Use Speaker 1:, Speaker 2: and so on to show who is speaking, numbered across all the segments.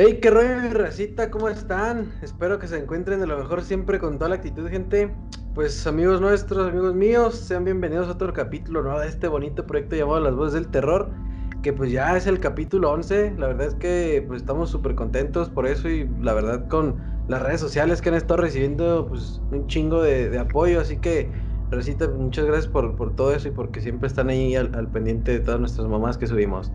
Speaker 1: Hey, qué rollo, mi ¿cómo están? Espero que se encuentren de lo mejor siempre con toda la actitud, gente. Pues amigos nuestros, amigos míos, sean bienvenidos a otro capítulo ¿no? de este bonito proyecto llamado Las Voces del Terror, que pues ya es el capítulo 11. La verdad es que pues estamos súper contentos por eso y la verdad con las redes sociales que han estado recibiendo pues un chingo de, apoyo, así que Racita, muchas gracias por, por, todo eso y porque siempre están ahí al pendiente de todas nuestras mamás que subimos.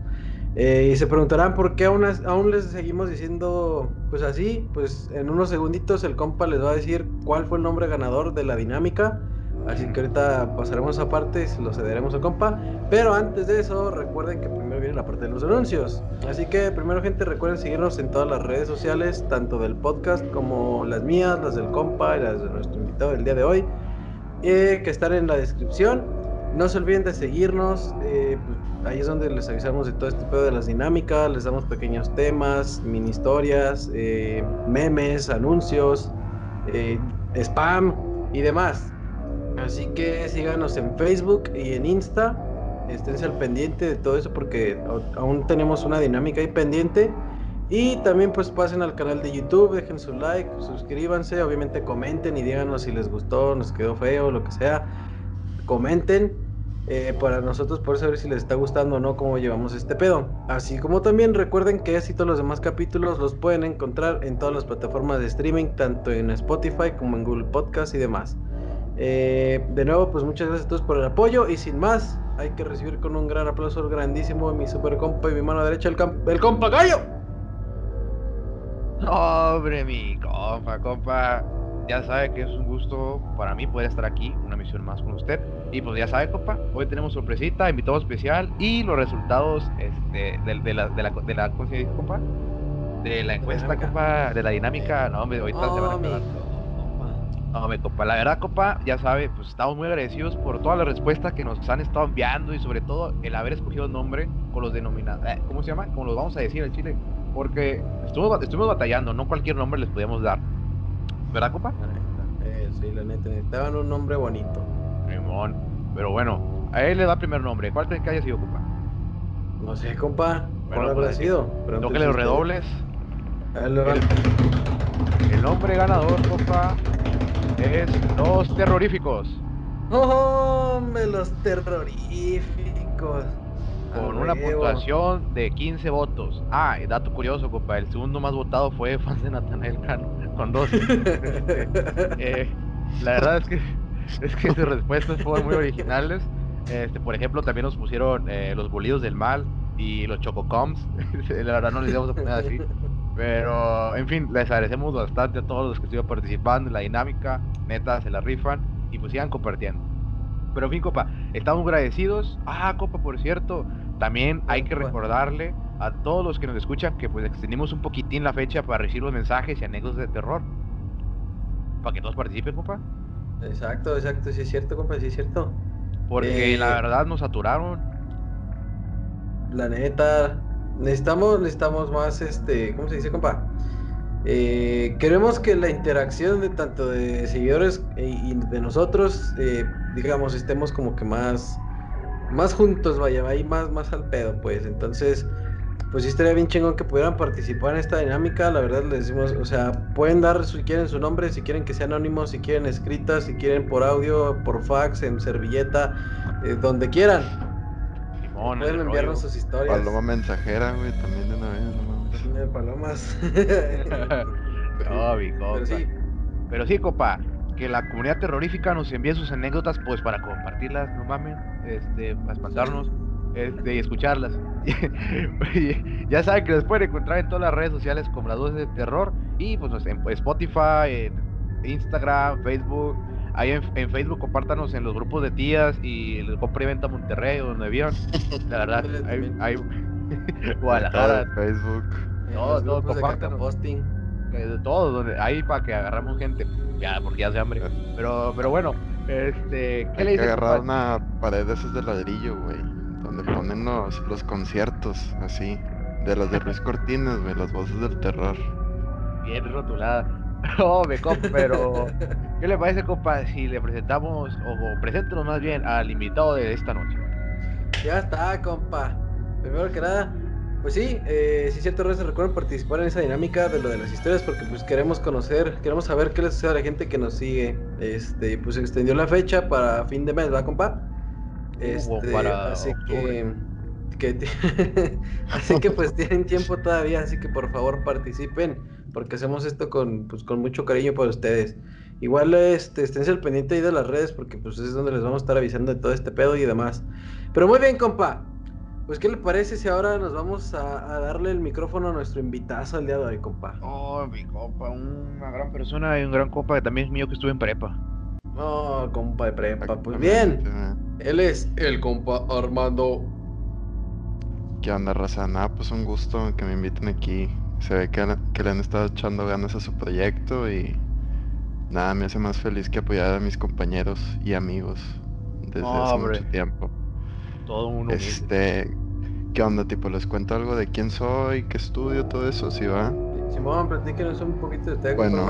Speaker 1: Eh, y se preguntarán por qué aún, les seguimos diciendo pues así, pues en unos segunditos el compa les va a decir cuál fue el nombre ganador de la dinámica. Así que ahorita pasaremos a parte y lo cederemos al compa. Pero antes de eso, recuerden que primero viene la parte de los anuncios. Así que primero, gente, recuerden seguirnos en todas las redes sociales, tanto del podcast como las mías, las del compa y las de nuestro invitado del día de hoy, eh, que están en la descripción. No se olviden de seguirnos. Eh, pues, ahí es donde les avisamos de todo este pedo de las dinámicas, les damos pequeños temas, mini historias, eh, memes, anuncios, eh, spam y demás. Así que síganos en Facebook y en Insta. Esténse al pendiente de todo eso porque aún tenemos una dinámica ahí pendiente. Y también pues pasen al canal de YouTube, dejen su like, suscríbanse, obviamente comenten y díganos si les gustó, nos quedó feo, lo que sea. Comenten eh, para nosotros por saber si les está gustando o no cómo llevamos este pedo. Así como también recuerden que así todos los demás capítulos los pueden encontrar en todas las plataformas de streaming, tanto en Spotify como en Google Podcast y demás. Eh, de nuevo, pues muchas gracias a todos por el apoyo y sin más, hay que recibir con un gran aplauso grandísimo a mi super compa y mi mano derecha, el, el compa gallo.
Speaker 2: Hombre, mi compa, compa ya sabe que es un gusto para mí poder estar aquí, una misión más con usted. Y pues ya sabe, compa, hoy tenemos sorpresita, invitado especial y los resultados este, de, de, la, de, la, de la, ¿cómo se dice, compa? De la encuesta, compa, de la dinámica. No, hombre, ahorita se van a quedar. No, me compa, la verdad, compa, ya sabe, pues estamos muy agradecidos por todas las respuestas que nos han estado enviando y sobre todo el haber escogido nombre con los denominados, eh, ¿cómo se llama? Como los vamos a decir en Chile, porque estuvimos, estuvimos batallando, no cualquier nombre les podíamos dar. ¿Verdad, compa?
Speaker 1: Eh, sí, la neta, necesitaban un nombre bonito.
Speaker 2: Simón. Pero bueno, a él le da primer nombre. ¿Cuál crees que haya sido, compa?
Speaker 1: No sé, compa. ¿Cuál habrá pues, sido?
Speaker 2: que le redobles. El, el, nombre ganador, compa, es Los Terroríficos.
Speaker 1: ¡Oh, me los terroríficos!
Speaker 2: Con una puntuación de 15 votos. Ah, y dato curioso, compa, el segundo más votado fue fan de Natanael Cano con dos. Eh, la verdad es que, es que sus respuestas fueron muy originales. Este, por ejemplo, también nos pusieron eh, los bolidos del mal y los chococoms. la verdad no les íbamos a poner así. Pero, en fin, les agradecemos bastante a todos los que estuvieron participando en la dinámica. Neta, se la rifan y pues sigan compartiendo. Pero, en fin, copa, estamos agradecidos. Ah, copa, por cierto, también hay que recordarle a todos los que nos escuchan que pues extendimos un poquitín la fecha para recibir los mensajes y anécdotas de terror. Para que todos participen, compa.
Speaker 1: Exacto, exacto, sí es cierto, compa, sí es cierto.
Speaker 2: Porque la eh, verdad nos saturaron.
Speaker 1: La neta, necesitamos, necesitamos más, este, ¿cómo se dice, compa? Eh, queremos que la interacción de tanto de seguidores y de nosotros, eh, digamos, estemos como que más, más juntos, vaya, ahí más, más al pedo, pues. Entonces, pues sí estaría bien chingón que pudieran participar en esta dinámica. La verdad les decimos, o sea, pueden dar si quieren su nombre, si quieren que sea anónimo, si quieren escritas, si quieren por audio, por fax, en servilleta, eh, donde quieran.
Speaker 2: Simón,
Speaker 1: pueden enviarnos sus historias.
Speaker 3: Paloma mensajera, güey, también de una vez,
Speaker 1: no Palomas.
Speaker 2: no, mi Pero sí. Pero sí, copa que la comunidad terrorífica nos envíe sus anécdotas pues para compartirlas, no mames, este, para espantarnos este, y escucharlas. ya saben que los pueden encontrar en todas las redes sociales como las dos de terror y pues en Spotify, en Instagram, Facebook. Ahí en, Facebook compártanos en los grupos de tías y el compra y venta Monterrey donde vieron. La verdad, hay, hay
Speaker 3: Guadalajara, Facebook.
Speaker 1: No, todo, compartan posting.
Speaker 2: De todo, donde, ahí para que agarramos gente. Ya, porque ya hace hambre. Pero, pero bueno, este,
Speaker 3: ¿qué le dice? agarrar una pared de esas de ladrillo, güey donde ponen los, conciertos, así, de las de Luis Cortines, güey, las voces del terror.
Speaker 2: Bien rotulada. Oh, me compa, pero ¿qué le parece, compa, si le presentamos, o, preséntanos más bien al invitado de esta noche?
Speaker 1: Ya está, compa. Primero que nada, Pues sí, eh, si cierto, se recuerdan participar en esa dinámica de lo de las historias porque pues queremos conocer, queremos saber qué les sucede a la gente que nos sigue. Este, pues se extendió la fecha para fin de mes, ¿va, compa? Este, para así que, así que pues tienen tiempo todavía, así que por favor participen porque hacemos esto con, pues, con mucho cariño para ustedes. Igual este, estén al pendiente ahí de las redes porque pues es donde les vamos a estar avisando de todo este pedo y demás. Pero muy bien, compa. Pues, ¿qué le parece si ahora nos vamos a, darle el micrófono a nuestro invitado al día de hoy, compa?
Speaker 2: Oh, mi compa, una gran persona y un gran compa que también es mío que estuve en prepa.
Speaker 1: Oh, compa de prepa. Pues bien, él es el compa Armando.
Speaker 3: ¿Qué onda, raza? Nada, pues un gusto que me inviten aquí. Se ve que, que le han estado echando ganas a su proyecto y nada, me hace más feliz que apoyar a mis compañeros y amigos desde hace mucho tiempo.
Speaker 2: Todo uno.
Speaker 3: Este, ¿qué onda? Tipo, les cuento algo de quién soy, qué estudio, todo eso, ¿sí va?
Speaker 1: Simón, platíquenos un poquito de usted.
Speaker 3: Bueno,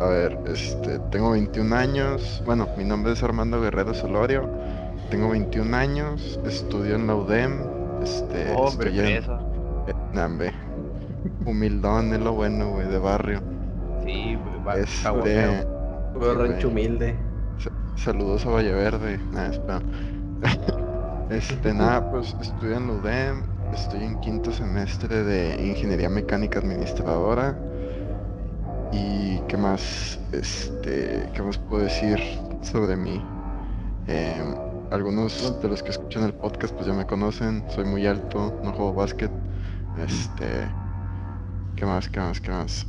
Speaker 3: a ver, este, tengo 21 años. Bueno, mi nombre es Armando Guerrero Solorio. Tengo 21 años, estudio en la UDEM. Este,
Speaker 2: Hombre, estoy en,
Speaker 3: eh, Humildón es lo bueno, güey, de barrio.
Speaker 2: Sí,
Speaker 3: güey, este,
Speaker 1: rancho humilde.
Speaker 3: Saludos a Valle Verde. Nada, espera. Este, nada, pues estoy en UDEM, estoy en quinto semestre de Ingeniería Mecánica Administradora. ¿Y qué más? Este, ¿qué más puedo decir sobre mí? Em, algunos de los que escuchan el podcast pues ya me conocen, soy muy alto, no juego básquet. Este, ¿qué más? ¿Qué más? ¿Qué más?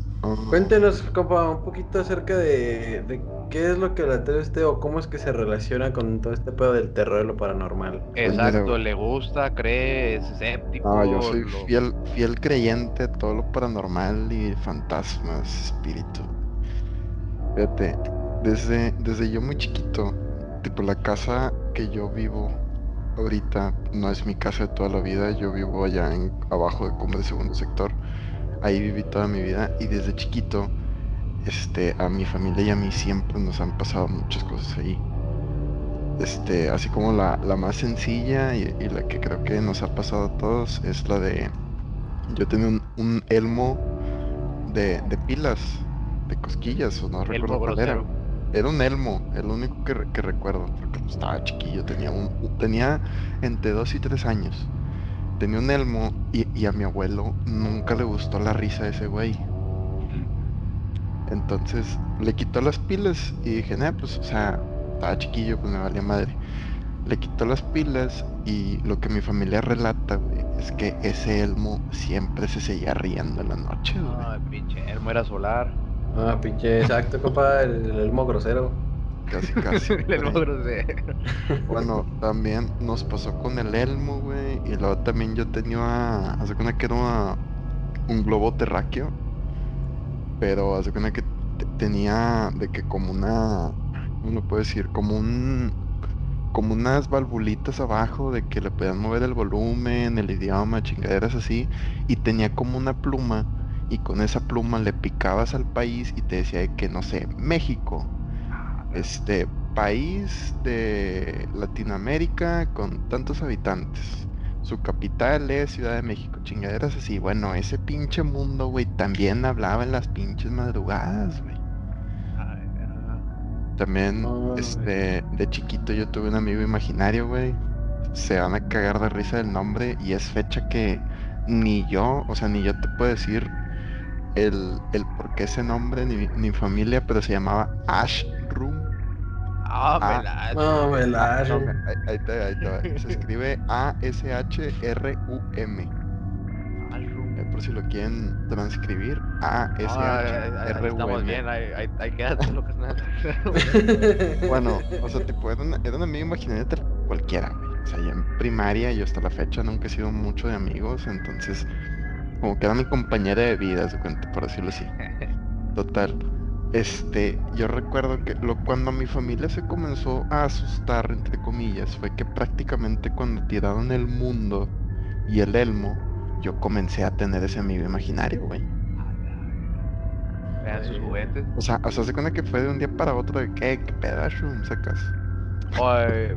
Speaker 1: Cuéntenos, compa, un poquito acerca de, qué es lo que le atrae a usted o cómo es que se relaciona con todo este pedo del terror y lo paranormal.
Speaker 2: Pues Exacto, le gusta, cree, es escéptico.
Speaker 3: Ah, yo soy fiel, fiel creyente de todo lo paranormal y fantasmas, espíritu. Fíjate, desde, desde yo muy chiquito, tipo la casa que yo vivo ahorita no es mi casa de toda la vida, yo vivo allá en, abajo de Cumbre Segundo Sector ahí viví toda mi vida y desde chiquito, este, a mi familia y a mí siempre nos han pasado muchas cosas ahí. Este, así como la, más sencilla y, la que creo que nos ha pasado a todos es la de, yo tenía un, elmo de, pilas, de cosquillas, o no recuerdo cuál era. Era un elmo, el único que, recuerdo, porque estaba chiquillo, tenía, un, tenía entre 2 y 3 años tenía un elmo y, a mi abuelo nunca le gustó la risa de ese güey. Entonces le quitó las pilas y dije, nah, pues, o sea, estaba chiquillo, pues me valía madre. Le quitó las pilas y lo que mi familia relata, güey, es que ese elmo siempre se seguía riendo en la noche,
Speaker 2: güey. el pinche elmo era solar.
Speaker 1: Ah, pinche, exacto, compa, el elmo grosero.
Speaker 3: Casi, casi.
Speaker 2: el
Speaker 3: Bueno, también nos pasó con el Elmo, güey. Y luego también yo tenía. Hace cuenta que era un globo terráqueo. Pero hace cuenta que tenía de que como una. Uno puede decir, como un. Como unas valvulitas abajo de que le podían mover el volumen, el idioma, chingaderas así. Y tenía como una pluma. Y con esa pluma le picabas al país y te decía que, no sé, México este país de Latinoamérica con tantos habitantes. Su capital es Ciudad de México, chingaderas así. Bueno, ese pinche mundo, güey, también hablaba en las pinches madrugadas, güey. También, este, de chiquito yo tuve un amigo imaginario, güey. Se van a cagar de risa del nombre y es fecha que ni yo, o sea, ni yo te puedo decir el, el por qué ese nombre, ni, ni familia, pero se llamaba Ash.
Speaker 2: Ah,
Speaker 1: ah No,
Speaker 3: ahí, ahí, Se escribe A-S-H-R-U-M. Eh, por si lo quieren transcribir, A-S-H-R-U-M.
Speaker 2: Estamos bien, ahí, ahí, quédate lo que es nada.
Speaker 3: bueno, o sea, tipo, era un, era un amigo imaginario cualquiera, O sea, ya en primaria, yo hasta la fecha nunca he sido mucho de amigos, entonces, como que era mi compañera de vida, por decirlo así. Total. Este, yo recuerdo que lo, cuando mi familia se comenzó a asustar, entre comillas, fue que prácticamente cuando tiraron el mundo y el elmo, yo comencé a tener ese amigo imaginario, güey.
Speaker 2: Vean sus juguetes.
Speaker 3: O sea, o sea, se cuenta que fue de un día para otro de que, ¿qué pedazo sacas?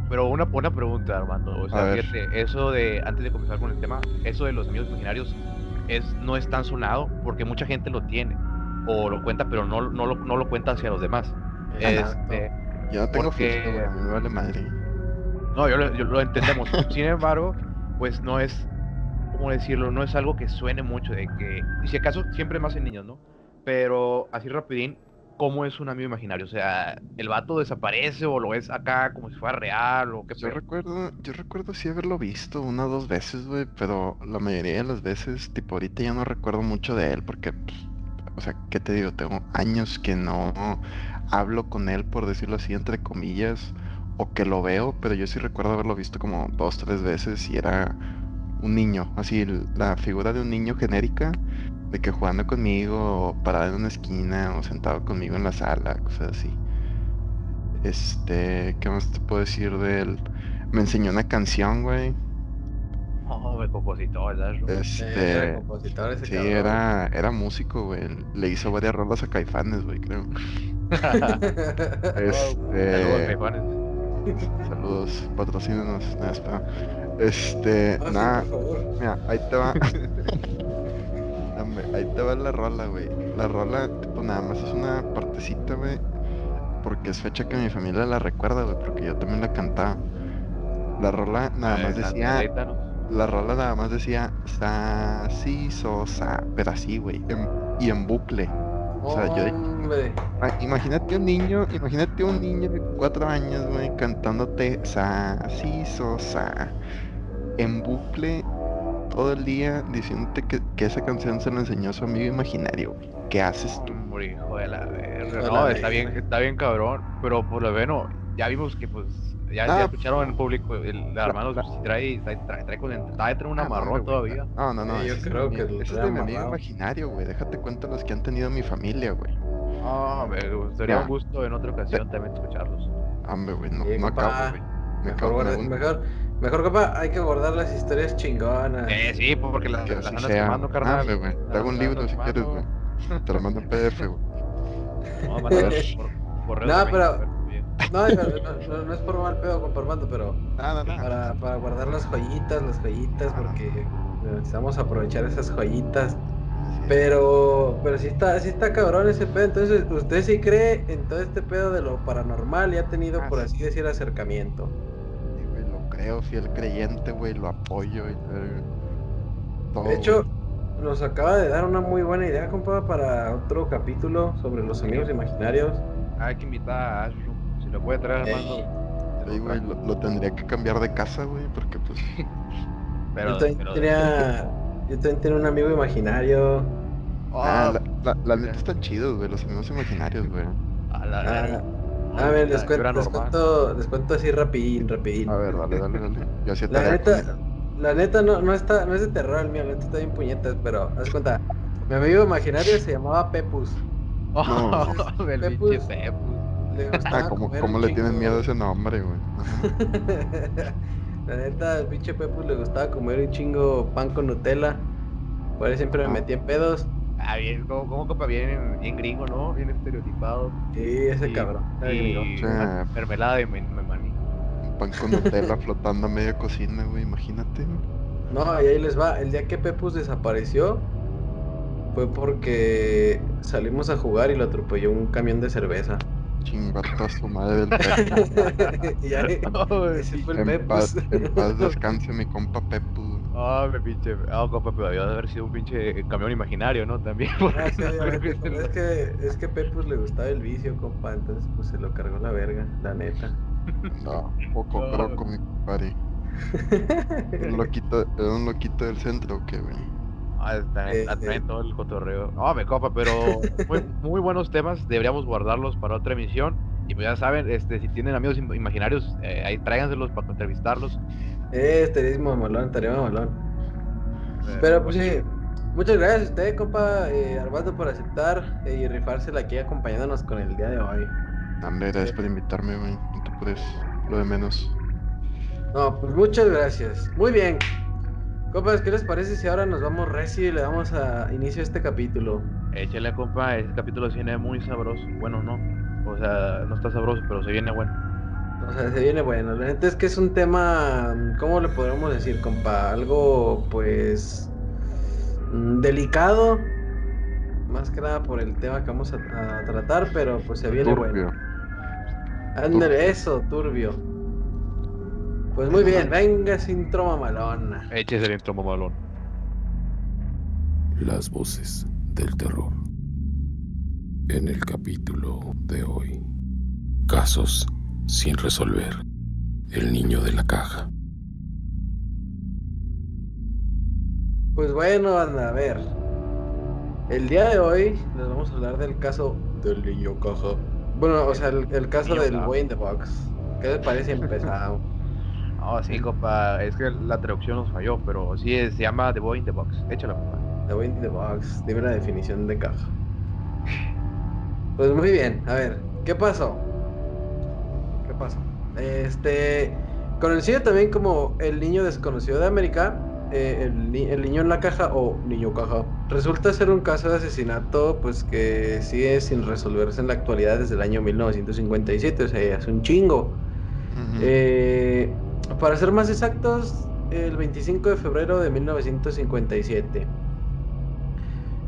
Speaker 2: pero una, una pregunta, Armando. O sea, fíjate, eso de, antes de comenzar con el tema, eso de los amigos imaginarios es, no es tan sonado porque mucha gente lo tiene o lo cuenta, pero no, no, lo, no lo cuenta hacia los demás. Este,
Speaker 3: yo no tengo porque... mí me vale madre.
Speaker 2: No, yo lo, yo lo entendemos. Sin embargo, pues no es, ¿cómo decirlo? No es algo que suene mucho de que, y si acaso siempre más en niños, ¿no? Pero así rapidín, ¿cómo es un amigo imaginario? O sea, ¿el vato desaparece o lo es acá como si fuera real o qué
Speaker 3: Yo recuerdo, yo recuerdo sí haberlo visto una o dos veces, güey, pero la mayoría de las veces, tipo ahorita ya no recuerdo mucho de él porque, pues, o sea, ¿qué te digo? Tengo años que no hablo con él, por decirlo así, entre comillas, o que lo veo, pero yo sí recuerdo haberlo visto como dos, tres veces y era un niño, así la figura de un niño genérica, de que jugando conmigo, o parado en una esquina, o sentado conmigo en la sala, cosas así. Este, ¿qué más te puedo decir de él? Me enseñó una canción, güey.
Speaker 2: Oh, el compositor,
Speaker 3: Este, compositor ese sí, era, era músico, güey. Le hizo varias rolas a Caifanes, güey, creo. este, Saludos, patrocínenos. Nada, Este, ah, nada. Mira, ahí te va. ahí te va la rola, güey. La rola, tipo, nada más es una partecita, güey. Porque es fecha que mi familia la recuerda, güey, porque yo también la cantaba. La rola nada más decía. La rola nada más decía sa, si, so, sa, pero así, güey. y en bucle. O sea, yo. Ah, imagínate un niño, imagínate un niño de cuatro años, güey, cantándote sa, si, so, sa, en bucle todo el día diciéndote que, que, esa canción se la enseñó a su amigo imaginario, güey. ¿Qué haces tú?
Speaker 2: hijo de la verga. No, está bien, está bien cabrón, pero por lo menos ya vimos que pues ya, ya, escucharon en público, el, hermano trae, trae, trae, trae, con, trae, trae un ah, amarrón todavía.
Speaker 3: No, no, no. yo creo que ese es de mi amigo imaginario, güey. Déjate cuenta los que han tenido mi familia, güey.
Speaker 2: Ah, me gustaría un gusto en otra ocasión también escucharlos.
Speaker 3: Hombre, güey, no, no acabo, güey.
Speaker 1: Mejor, mejor, mejor, compa, hay que guardar las historias chingonas.
Speaker 2: Eh, sí, porque las, las andas quemando, carnal.
Speaker 3: Ah, güey. Te hago un libro si quieres, güey. Te lo mando en PDF, güey.
Speaker 2: No, por, por
Speaker 1: no, pero no, no, no, es por mal pedo con Armando, pero Para, para guardar las joyitas, las joyitas, porque necesitamos aprovechar esas joyitas. Pero, pero sí está, sí está cabrón ese pedo. Entonces, ¿usted sí cree en todo este pedo de lo paranormal y ha tenido, ah, por así decir, acercamiento?
Speaker 3: Sí, güey, lo creo, fiel creyente, güey, lo apoyo y
Speaker 1: todo. De hecho, nos acaba de dar una muy buena idea, compa, para otro capítulo sobre los amigos imaginarios.
Speaker 2: Hay que invitar a Ashru lo puede traer
Speaker 3: Armando. lo, tendría que cambiar de casa, güey, porque pues.
Speaker 1: pero, yo también tenía. Yo también tenía un amigo imaginario.
Speaker 3: Ah, la, la, neta están chidos, güey, los amigos imaginarios, güey.
Speaker 1: A la, ah, a ver, les cuento, les cuento, les cuento así rapidín, rapidín.
Speaker 3: A ver, dale, dale, dale. Yo hacía
Speaker 1: la neta, la neta no, no está, no es de terror el mío, la neta está bien puñetas, pero haz cuenta. Mi amigo imaginario se llamaba Pepus.
Speaker 2: Oh, el Pepus, Pepus.
Speaker 3: Ah, ¿cómo, le tienen miedo a ese nombre, güey?
Speaker 1: La neta, al pinche Pepus le gustaba comer un chingo pan con Nutella. Por eso siempre me ah. metía en pedos.
Speaker 2: Ah, bien, como, como copa bien, bien gringo, ¿no? Bien estereotipado.
Speaker 1: Sí, ese cabrón.
Speaker 2: Y mermelada de maní.
Speaker 3: Un pan con Nutella flotando a media cocina, güey, imagínate.
Speaker 1: No, y ahí les va. El día que Pepus desapareció fue porque salimos a jugar y lo atropelló un camión de cerveza.
Speaker 3: Chingatazo madre del
Speaker 1: y ahí, ese fue el
Speaker 3: en paz, en paz descanse mi compa Pepu.
Speaker 2: Ah, me pinche. Ah, compa, pero debió de haber sido un pinche camión imaginario, ¿no? También.
Speaker 1: Ah, sí, es, que, es que Pepus le gustaba el vicio, compa, entonces pues se lo cargó la verga, la neta.
Speaker 3: No, poco no, croco, mi compadre. un loquito, era un loquito del centro, ¿o qué, güey?
Speaker 2: Ah, está, eh, eh. todo el cotorreo. No, me copa, pero muy, muy, buenos temas. Deberíamos guardarlos para otra emisión. Y pues ya saben, este, si tienen amigos imaginarios, eh, ahí tráiganselos para entrevistarlos.
Speaker 1: Eh, estaría malón, estaría malón. Pero, pues sí, muchas gracias a usted, compa eh, Armando, por aceptar y rifársela aquí acompañándonos con el día de hoy.
Speaker 3: Hombre, gracias por invitarme, güey. No te puedes, lo de menos.
Speaker 1: No, pues muchas gracias. Muy bien. Compas, ¿qué les parece si ahora nos vamos reci y le damos a inicio a este capítulo?
Speaker 2: Échale, compa, este capítulo se viene muy sabroso. Bueno, no. O sea, no está sabroso, pero se viene bueno.
Speaker 1: O sea, se viene bueno. La gente es que es un tema, ¿cómo le podemos decir, compa? Algo, pues, mm, delicado. Más que nada por el tema que vamos a, tratar, pero pues se viene bueno. Ándale, eso, turbio. Pues muy bien, venga sin troma malona.
Speaker 2: Échese el intro malón.
Speaker 4: Las voces del terror. En el capítulo de hoy. Casos sin resolver. El niño de la caja.
Speaker 1: Pues bueno, anda, a ver. El día de hoy les vamos a hablar del caso del niño caja. Bueno, o sea, el, caso del boy in the box. ¿Qué les parece empezado?
Speaker 2: No, sí, compa, es que la traducción nos falló, pero sí se llama The Boy in the Box. Échalo, compa.
Speaker 1: The Boy in the Box, dime la definición de caja. Pues muy bien, a ver, ¿qué pasó? ¿Qué pasó? Este, conocido también como el niño desconocido de América, eh, el, niño en la caja o niño caja, resulta ser un caso de asesinato pues que sigue sin resolverse en la actualidad desde el año 1957, o sea, hace un chingo. eh, para ser más exactos, el 25 de febrero de 1957.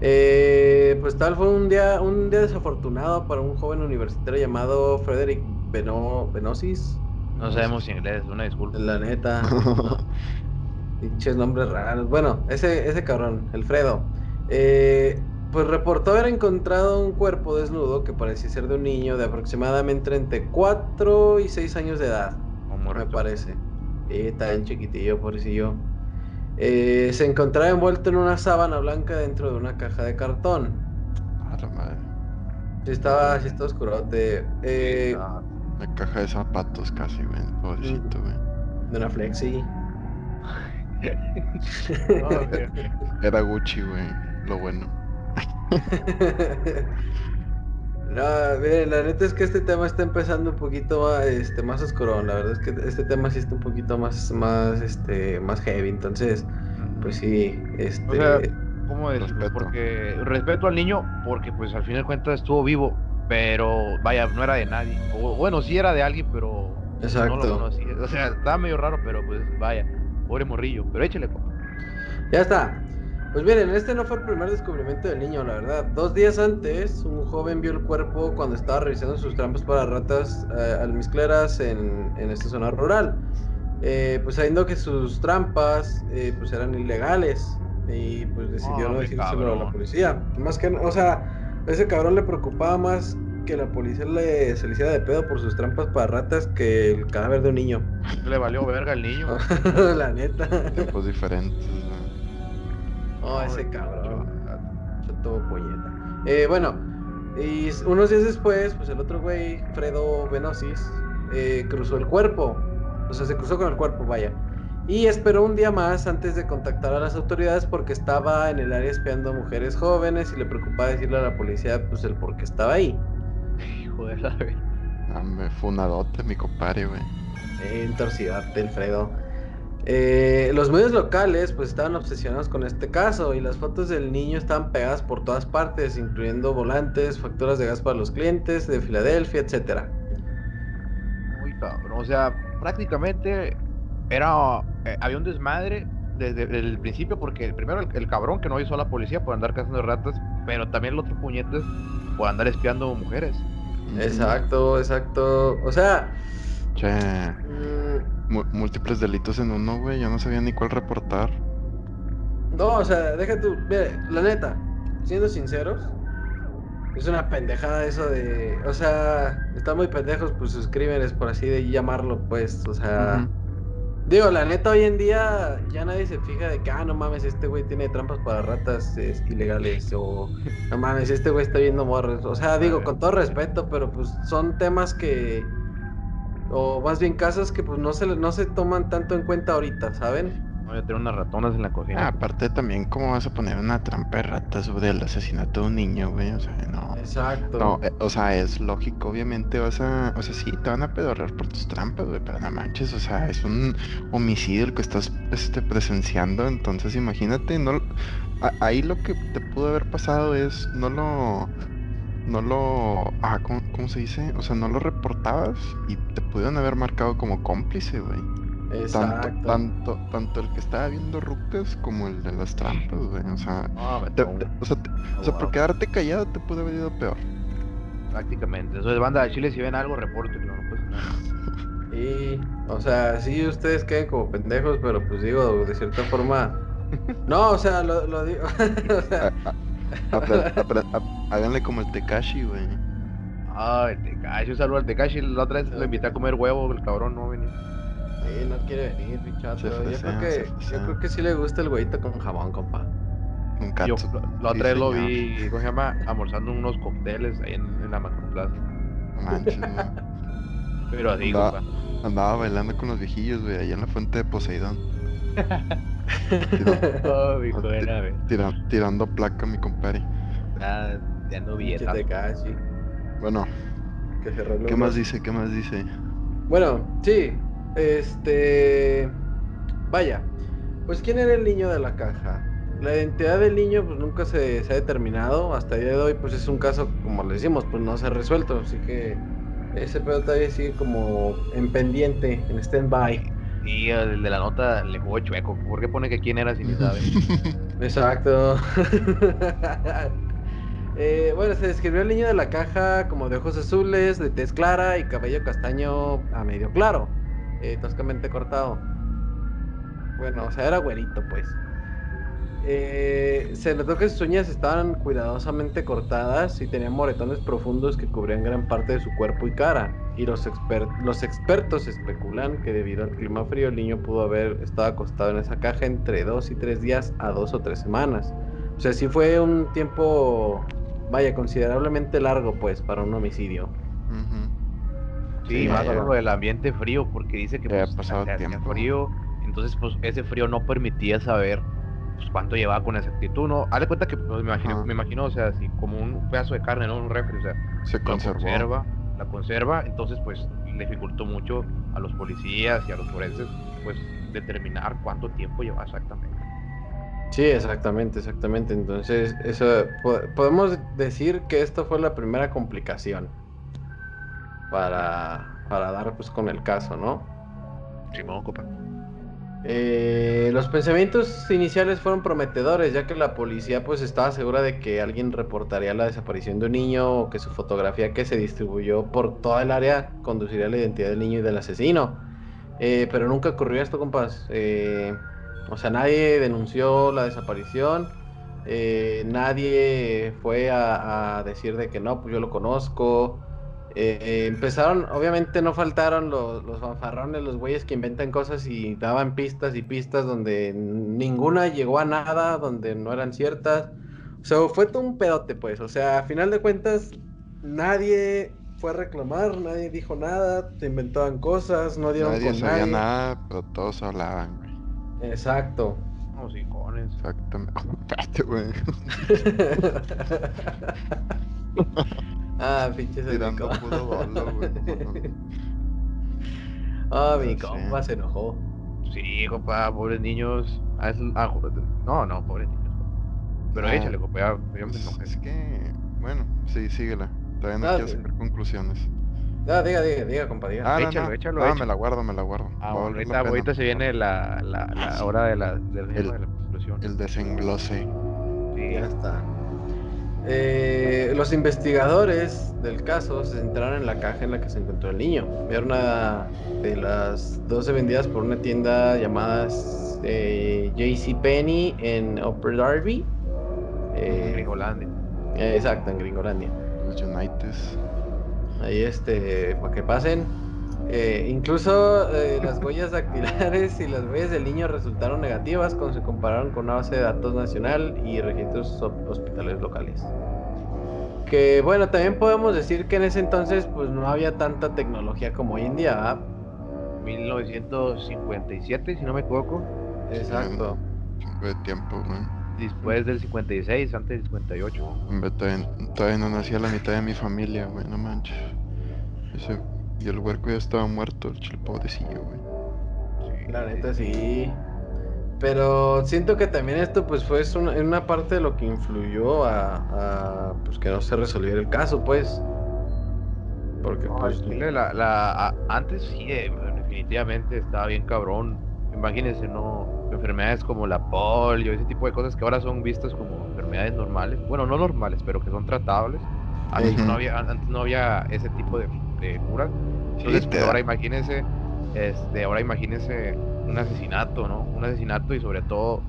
Speaker 1: Eh, pues tal fue un día, un día desafortunado para un joven universitario llamado Frederick Beno, Benosis.
Speaker 2: No sabemos inglés, una disculpa.
Speaker 1: La neta. Pinches nombres raros. Bueno, ese, ese cabrón, Alfredo. Eh, pues reportó haber encontrado un cuerpo desnudo que parecía ser de un niño de aproximadamente entre 4 y 6 años de edad. me parece. Y está bien chiquitillo, pobrecillo. Eh, se encontraba envuelto en una sábana blanca dentro de una caja de cartón.
Speaker 3: A la madre.
Speaker 1: Sí estaba, sí estaba oscurote. Eh,
Speaker 3: una caja de zapatos casi, güey. Pobrecito, güey.
Speaker 1: De una flexi.
Speaker 3: Era Gucci, güey. Lo bueno.
Speaker 1: No, miren, la neta es que este tema está empezando un poquito más, este, más oscuro. La verdad es que este tema sí está un poquito más, más, este, más heavy. Entonces, pues sí, este. O
Speaker 2: sea, ¿cómo decirlo? Porque respeto al niño, porque pues al final de cuentas estuvo vivo, pero vaya, no era de nadie. O, bueno, sí era de alguien, pero
Speaker 1: Exacto. no lo
Speaker 2: conocía. O sea, estaba medio raro, pero pues vaya, pobre morrillo. Pero échale,
Speaker 1: Ya está. Pues miren, este no fue el primer descubrimiento del niño, la verdad. Dos días antes, un joven vio el cuerpo cuando estaba revisando sus trampas para ratas eh, almizcleras en, esta zona rural. Eh, pues sabiendo que sus trampas eh, pues eran ilegales y pues decidió no decírselo a la policía. Más que, o sea, a ese cabrón le preocupaba más que la policía le, se le hiciera de pedo por sus trampas para ratas que el cadáver de un niño.
Speaker 2: Le valió verga el niño.
Speaker 1: la neta.
Speaker 3: Tiempos diferentes.
Speaker 1: Oh, ese cabrón. Todo polleta. Eh, bueno, y unos días después, pues el otro güey, Fredo Benosis, eh, cruzó el cuerpo. O sea, se cruzó con el cuerpo, vaya. Y esperó un día más antes de contactar a las autoridades porque estaba en el área espiando a mujeres jóvenes y le preocupaba decirle a la policía pues el por qué estaba ahí.
Speaker 2: Hijo de la vez.
Speaker 3: me funadote, mi compadre, güey.
Speaker 1: Eh, entorcidate, Alfredo. Eh, los medios locales pues estaban obsesionados con este caso y las fotos del niño estaban pegadas por todas partes, incluyendo volantes, facturas de gas para los clientes de Filadelfia, etcétera.
Speaker 2: Uy, cabrón, o sea, prácticamente era eh, había un desmadre desde, el principio porque primero el, cabrón que no hizo a la policía por andar cazando ratas, pero también el otro puñetes por andar espiando mujeres.
Speaker 1: Exacto, exacto. O sea,
Speaker 3: Che. Mm. Múltiples delitos en uno, güey. Yo no sabía ni cuál reportar.
Speaker 1: No, o sea, deja tú. Mire, la neta, siendo sinceros, es una pendejada eso de. O sea, están muy pendejos pues sus crímenes, por así de llamarlo, pues. O sea. Digo, la neta, hoy en día ya nadie se fija de que, ah, no mames, este güey tiene trampas para ratas ilegales. O, no mames, este güey está viendo morros. O sea, digo, con todo respeto, pero pues son temas que o más bien casas que pues no se, no se toman tanto en cuenta ahorita, ¿saben?
Speaker 2: Voy a tener unas ratonas en la cocina.
Speaker 3: Ah, aparte también, ¿cómo vas a poner una trampa de ratas sobre el asesinato de un niño, güey? O sea, no.
Speaker 1: Exacto.
Speaker 3: No, eh, o sea, es lógico, obviamente vas a. O sea, sí, te van a pedorrear por tus trampas, güey, pero no manches, o sea, es un homicidio el que estás este, presenciando, entonces imagínate, no. ahí lo que te pudo haber pasado es no lo no lo. Ah, ¿cómo, cómo se dice? O sea, no lo reportabas y te pudieron haber marcado como cómplice, güey. Tanto,
Speaker 1: Exacto.
Speaker 3: tanto, tanto el que estaba viendo rucas como el de las trampas, güey. O sea,
Speaker 2: No,
Speaker 3: te- te- o sea, te- o sea, por quedarte callado te pudo haber ido peor.
Speaker 2: prácticamente. Eso es banda de Chile, si ven algo, repórtenlo, no pasa nada.
Speaker 1: Y, o sea, sí, ustedes queden como pendejos, pero pues digo, de cierta forma. No, o sea, lo, lo digo. o sea,
Speaker 3: apre- ap- háganle como el Tekashi, güey.
Speaker 2: Ah, el Tekashi, un saludo al Tekashi. La otra vez lo invité a comer huevo, el cabrón no venía.
Speaker 1: sí, no quiere venir.
Speaker 3: Se
Speaker 1: Yo creo que, yo creo que sí le gusta el huevito con jamón, compa.
Speaker 3: Un
Speaker 2: Yo la- otra vez lo vi, ¿cómo se llama? Almorzando unos cócteles ahí en, en la Macroplaza.
Speaker 3: No manches.
Speaker 2: Pero así,
Speaker 3: Andaba-
Speaker 2: compa.
Speaker 3: Andaba bailando con los viejillos, güey, allá en la fuente de Poseidón.
Speaker 2: Oh, mi buena, güey.
Speaker 3: Tira- tirando placa, mi compadre.
Speaker 2: Ah, ya no vi
Speaker 3: Bueno,
Speaker 1: que se
Speaker 3: ¿qué más dice? ¿Qué más dice?
Speaker 1: Bueno, sí. Este. Vaya. Pues, ¿quién era el niño de la caja? La identidad del niño, pues nunca se, se ha determinado. Hasta el día de hoy, pues es un caso, como le decimos, pues no se ha resuelto. Así que ese pedo todavía sigue como en pendiente, en stand-by.
Speaker 2: Y el de la nota le jugó chueco. ¿Por qué pone que quién era si ni sabe?
Speaker 1: Exacto. Eh, bueno, se describió el niño de la caja como de ojos azules, de tez clara y cabello castaño a medio claro, eh, toscamente cortado. Bueno, o sea, era güerito, pues. Eh, se notó que sus uñas estaban cuidadosamente cortadas y tenía moretones profundos que cubrían gran parte de su cuerpo y cara. Y los, exper- los expertos especulan que debido al clima frío el niño pudo haber estado acostado en esa caja entre dos y tres días a dos o tres semanas. O sea, sí fue un tiempo, vaya, considerablemente largo, pues, para un homicidio.
Speaker 2: Sí,
Speaker 3: Sí,
Speaker 2: más lo del ambiente frío, porque dice que pues,
Speaker 3: pasado
Speaker 2: se hacía
Speaker 3: tiempo.
Speaker 2: frío, entonces pues ese frío no permitía saber pues, cuánto llevaba con exactitud, ¿no? Haz de cuenta que pues, me, imagino,
Speaker 3: Ajá.
Speaker 2: me imagino, o sea, así como un pedazo de carne, ¿no? Un refri, o sea,
Speaker 3: Se
Speaker 2: conserva, la conserva, entonces pues le dificultó mucho a los policías y a los forenses pues determinar cuánto tiempo llevaba exactamente.
Speaker 1: Sí, exactamente, exactamente. Entonces, eso po- podemos decir que esto fue la primera complicación para, para dar pues con el caso, ¿no?
Speaker 2: Simón, copa.
Speaker 1: Eh, los pensamientos iniciales fueron prometedores, ya que la policía pues estaba segura de que alguien reportaría la desaparición de un niño o que su fotografía que se distribuyó por toda el área conduciría a la identidad del niño y del asesino. Eh, pero nunca ocurrió esto, compas. Eh, o sea, nadie denunció la desaparición. eh, nadie fue a, a decir de que no, pues yo lo conozco. Eh, empezaron, obviamente no faltaron los, los fanfarrones, los güeyes que inventan cosas y daban pistas y pistas donde ninguna llegó a nada, donde no eran ciertas. O sea, fue todo un pedote, pues. O sea, a final de cuentas, nadie fue a reclamar, nadie dijo nada, se inventaban cosas, no dieron
Speaker 3: Nadie
Speaker 1: con
Speaker 3: sabía
Speaker 1: nadie.
Speaker 3: nada, pero todos hablaban, güey.
Speaker 1: Exacto.
Speaker 2: Unos icones.
Speaker 3: Exactamente. Espérate, güey.
Speaker 1: ah, pinches
Speaker 3: Tirando güey. no mames.
Speaker 1: Ah, mi compa se enojó.
Speaker 2: Sí, compa, pobres niños. Ah, es- ah, no, no, pobres niños. Pero
Speaker 3: Ah,
Speaker 2: échale, compa, ya, yo me enojé.
Speaker 3: es que, bueno, sí, síguela. Todavía no
Speaker 1: Ah,
Speaker 3: quiero
Speaker 1: sí.
Speaker 3: sacar conclusiones.
Speaker 1: Ah, diga, diga, diga, compa, diga.
Speaker 3: Ah, no,
Speaker 2: Échalo,
Speaker 3: no.
Speaker 2: échalo,
Speaker 3: Ah,
Speaker 2: échalo.
Speaker 3: me la guardo, me la guardo.
Speaker 2: Ah,
Speaker 3: Va
Speaker 2: ahorita,
Speaker 3: la
Speaker 2: ahorita se viene la, la,
Speaker 3: Ah,
Speaker 2: la
Speaker 3: sí.
Speaker 2: hora de la, del
Speaker 3: El-
Speaker 2: tema de la conclusión.
Speaker 3: El desenglose.
Speaker 2: Sí.
Speaker 1: Ya está. Eh, los investigadores del caso se centraron en la caja en la que se encontró el niño. Era una de las 12 vendidas por una tienda llamada eh, JCPenney en Upper Darby. Eh,
Speaker 2: Gringolandia.
Speaker 1: eh, exacto, en Gringolandia.
Speaker 3: Los United.
Speaker 1: Ahí este, para que pasen. Eh, incluso eh, las huellas dactilares y las huellas del niño resultaron negativas cuando se compararon con una base de datos nacional y registros hos- hospitales locales. Que bueno, también podemos decir que en ese entonces pues no había tanta tecnología como hoy en día, ¿verdad?
Speaker 2: 1957, si no me equivoco.
Speaker 1: Exacto.
Speaker 3: Chingo de tiempo, güey.
Speaker 2: Después del 56, antes del 58.
Speaker 3: Hombre, Todavía, todavía no nacía la mitad de mi familia, güey, no manches. Ese, y el huerco ya estaba muerto, el pobrecillo, güey.
Speaker 2: Sí,
Speaker 1: La neta sí. Pero siento que también esto pues fue una, una parte de lo que influyó a, a, pues que no se resolviera el caso, pues.
Speaker 2: Porque pues la, la, antes sí, eh, definitivamente estaba bien cabrón. Imagínense, ¿no? Enfermedades como la polio, ese tipo de cosas que ahora son vistas como enfermedades normales. Bueno, no normales, pero que son tratables. Antes, no, había, antes no había ese tipo de, de. Entonces, pues, ahora imagínense, este, ahora imagínense un asesinato, ¿no? Un asesinato y sobre todo,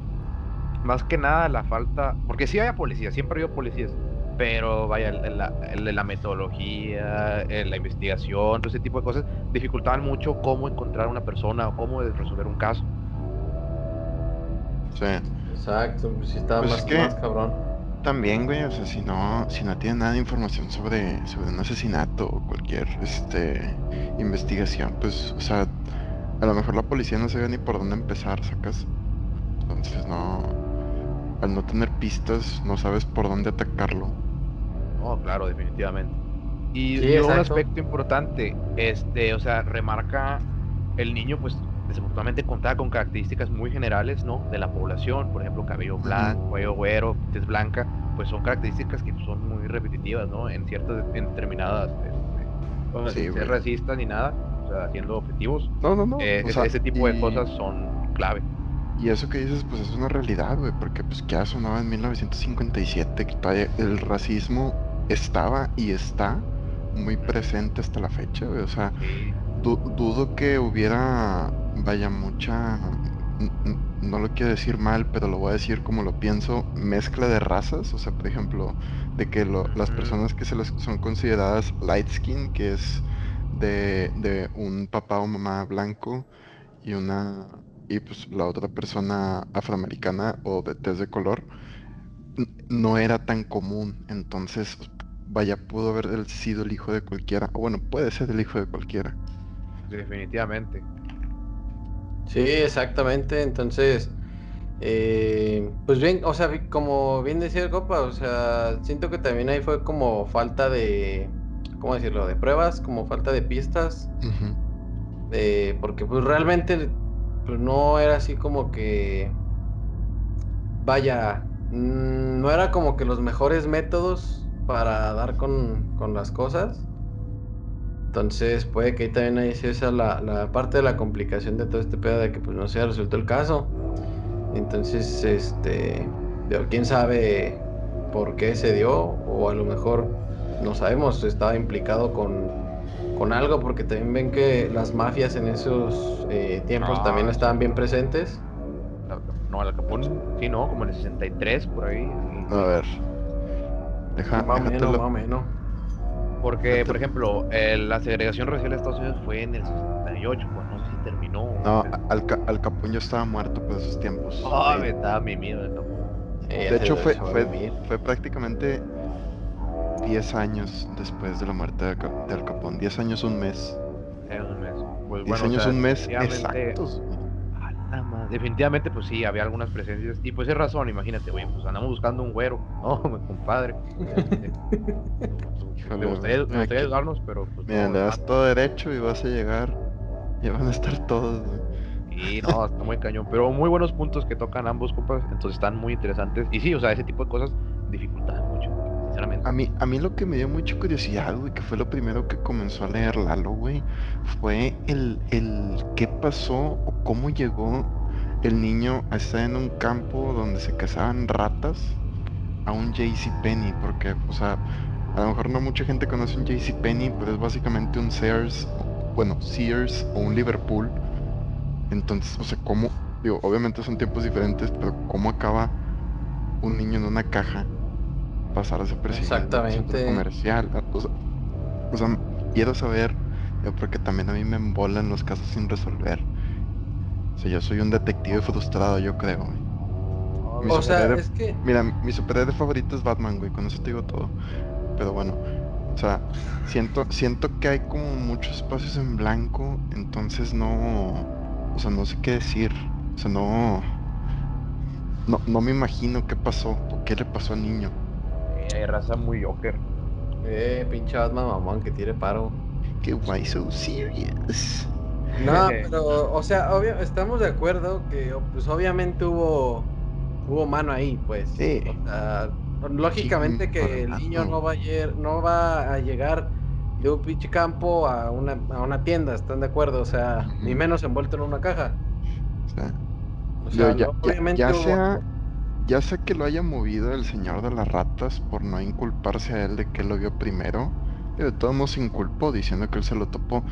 Speaker 2: más que nada la falta, porque sí había policías, siempre había policías, pero vaya, la, la metodología, la investigación, todo ese tipo de cosas dificultaban mucho cómo encontrar una persona o cómo resolver un caso.
Speaker 1: Sí. Exacto, pues sí estaba pues más, cabrón.
Speaker 3: También, güey, o sea, si no, si no tiene nada de información sobre, sobre un asesinato o cualquier este investigación, pues, o sea, a lo mejor la policía no sabe ni por dónde empezar, sacas. Entonces no. Al no tener pistas, no sabes por dónde atacarlo.
Speaker 2: Oh, claro, definitivamente. Y, un aspecto importante, este, o sea, remarca el niño, pues, desafortunadamente contaba con características muy generales, ¿no? De la población, por ejemplo, cabello blanco, cuello güero, tez blanca, pues son características que son muy repetitivas, ¿no? En ciertas, en determinadas, este, ser racistas ni nada, o sea, haciendo objetivos.
Speaker 3: No, no, no.
Speaker 2: Eh, ese, tipo de cosas son clave.
Speaker 3: Y eso que dices, pues es una realidad, güey, porque pues ya sonaba en 1957 que el racismo estaba y está muy presente hasta la fecha, güey. O sea, dudo que hubiera, vaya, mucha, no lo quiero decir mal, pero lo voy a decir como lo pienso, mezcla de razas. O sea, por ejemplo, de que las personas que se les son consideradas light skin, que es de, de un papá o mamá blanco y una y pues la otra persona afroamericana o de tez de color no era tan común. Entonces vaya pudo haber sido el hijo de cualquiera o bueno puede ser el hijo de cualquiera.
Speaker 2: Definitivamente
Speaker 1: sí exactamente entonces eh, pues bien o sea como bien decía el copa o sea siento que también ahí fue como falta de ¿cómo decirlo? De pruebas, como falta de pistas. porque pues realmente pues, no era así como que, vaya, mm, no era como que los mejores métodos para dar con, las cosas. Entonces puede que ahí también ahí esa la, la parte de la complicación de todo este pedo de que pues no se ha resuelto el caso. Entonces, este, quién sabe por qué se dio o a lo mejor no sabemos, estaba implicado con, con algo, porque también ven que las mafias en esos eh, tiempos también estaban bien presentes.
Speaker 2: No, Al Capone, sí, ¿no? Como en el 63, por ahí.
Speaker 3: A ver.
Speaker 1: Deja, más o menos, más o menos.
Speaker 2: Porque, por ejemplo, la segregación racial de Estados Unidos fue en el 68, pues no sé si terminó.
Speaker 3: No, Al, Al Capone ya estaba muerto por esos tiempos.
Speaker 2: Ah, me estaba mi miedo
Speaker 3: de hecho, fue, fue, fue prácticamente 10 años después de la muerte de, Al Capone. 10 años, un mes.
Speaker 2: un mes. Pues,
Speaker 3: 10 años, un mes exactos.
Speaker 2: Definitivamente, pues sí, había algunas presencias. Y pues es razón, imagínate, güey, pues andamos buscando un güero. No, compadre. me gustaría, me gustaría ayudarnos, pero pues.
Speaker 3: Mira, le das todo derecho y vas a llegar. Y van a estar todos,
Speaker 2: Y no, está muy cañón. Pero muy buenos puntos que tocan ambos, compas. Entonces están muy interesantes. Y sí, o sea, ese tipo de cosas dificultan mucho.
Speaker 3: A mí, a mí lo que me dio mucha curiosidad, güey, que fue lo primero que comenzó a leer Lalo, güey, fue el, el qué pasó o cómo llegó el niño a estar en un campo donde se cazaban ratas a un Penny, porque, o sea, a lo mejor no mucha gente conoce un Penny, pero es básicamente un Sears, bueno, Sears o un Liverpool. Entonces, o sea, cómo, digo, obviamente son tiempos diferentes, pero cómo acaba un niño en una caja pasar ese
Speaker 1: Exactamente.
Speaker 3: comercial. O sea, quiero saber, porque también a mí me embolan los casos sin resolver. O sea, yo soy un detective frustrado, yo creo.
Speaker 1: o sea, es que...
Speaker 3: Mira, mi superhéroe favorito es Batman, güey, con eso te digo todo. Pero bueno, o sea, siento, siento que hay como muchos espacios en blanco, entonces no... O sea, no sé qué decir. O sea, no... No, no me imagino qué pasó o qué le pasó al niño
Speaker 2: hay raza muy Joker.
Speaker 1: Eh, pinche Batman mamón que tire paro.
Speaker 3: Que why so serious?
Speaker 1: No, pero, o sea, obvio, estamos de acuerdo que pues obviamente hubo hubo mano ahí, pues.
Speaker 3: Sí.
Speaker 1: O sea, lógicamente que el niño no va a llegar, no va a llegar de un pinche campo a una, a una tienda, ¿están de acuerdo? O sea, ni menos envuelto en una caja.
Speaker 3: O sea, ya, obviamente ya, sea, ya sea que lo haya movido el señor de las ratas por no inculparse a él de que lo vio primero, y de todos modos se inculpó diciendo que él se lo topó.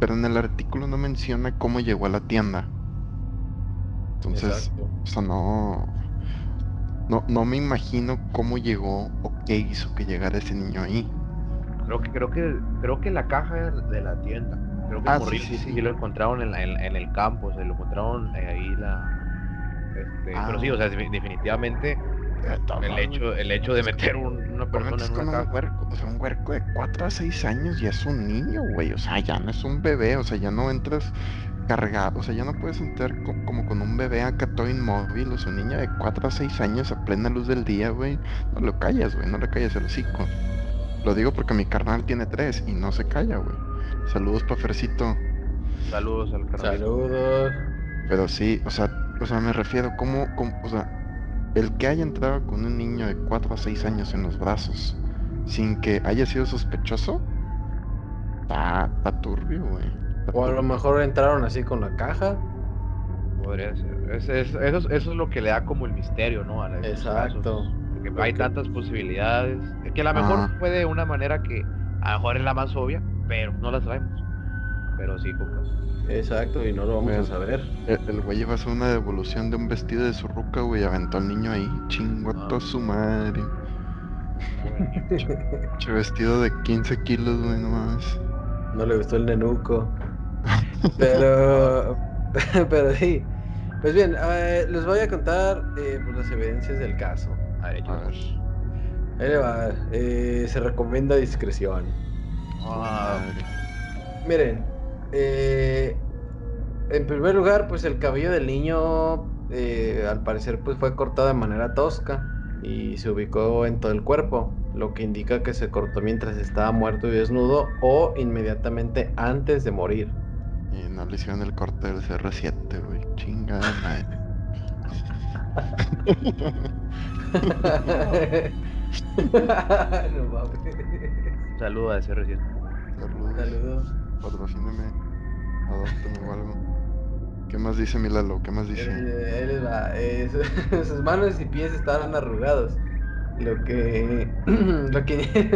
Speaker 3: Pero en el artículo no menciona cómo llegó a la tienda. Entonces, o sea, no, no, no me imagino cómo llegó o qué hizo que llegara ese niño ahí.
Speaker 2: Creo que, creo que, creo que la caja de la tienda. Creo que ah, sí, sí, sí. lo encontraron en, en, el campo, se lo encontraron ahí la. Este, Pero sí, o sea, ah. definitivamente el hecho, el hecho de meter una persona en una
Speaker 3: un huerco, o sea, un huerco de 4 a 6 años y es un niño, güey. O sea, ya no es un bebé, o sea, ya no entras cargado, o sea, ya no puedes entrar como con un bebé acá todo inmóvil, o sea, un niño de 4 a 6 años a plena luz del día, güey. No lo callas, güey, no le calles el hocico. Lo digo porque mi carnal tiene 3 y no se calla, güey. Saludos, Pafercito.
Speaker 2: Saludos al carnal.
Speaker 1: Saludos.
Speaker 3: Pero sí, o sea, o sea, me refiero, como, o sea, el que haya entrado con un niño de 4 a 6 años en los brazos sin que haya sido sospechoso, está, turbio, güey.
Speaker 1: O a lo mejor entraron así con la caja.
Speaker 2: Podría ser. eso, es lo que le da como el misterio, ¿no?
Speaker 1: Exacto.
Speaker 2: Porque hay tantas posibilidades. Que a lo mejor fue de una manera que a lo mejor es la más obvia, pero no la sabemos. Pero sí, compa.
Speaker 1: Exacto, y no lo vamos a saber.
Speaker 3: El, güey iba a hacer una devolución de un vestido de su ruca, güey, aventó al niño ahí, chingo a ah. su madre. Che vestido de 15 kilos, güey, nomás.
Speaker 1: No le gustó el nenuco. Pero, pero sí. Pues bien, les voy a contar eh, pues, las evidencias del caso. A ver. Ahí le va. Eh, se recomienda discreción. Ah, Miren, eh, en primer lugar, pues el cabello del niño, eh, al parecer, pues fue cortado de manera tosca y se ubicó en todo el cuerpo, lo que indica que se cortó mientras estaba muerto y desnudo o inmediatamente antes de morir.
Speaker 3: Y no le hicieron el corte del CR7, güey. Chingada madre.
Speaker 2: no mames. Saludos a CR7.
Speaker 3: Saludos. Saludos patrocíneme, adópteme o algo. ¿Qué más dice Milalo? ¿Qué más dice?
Speaker 1: Él, eh, sus manos y pies estaban arrugados. Lo que. lo que.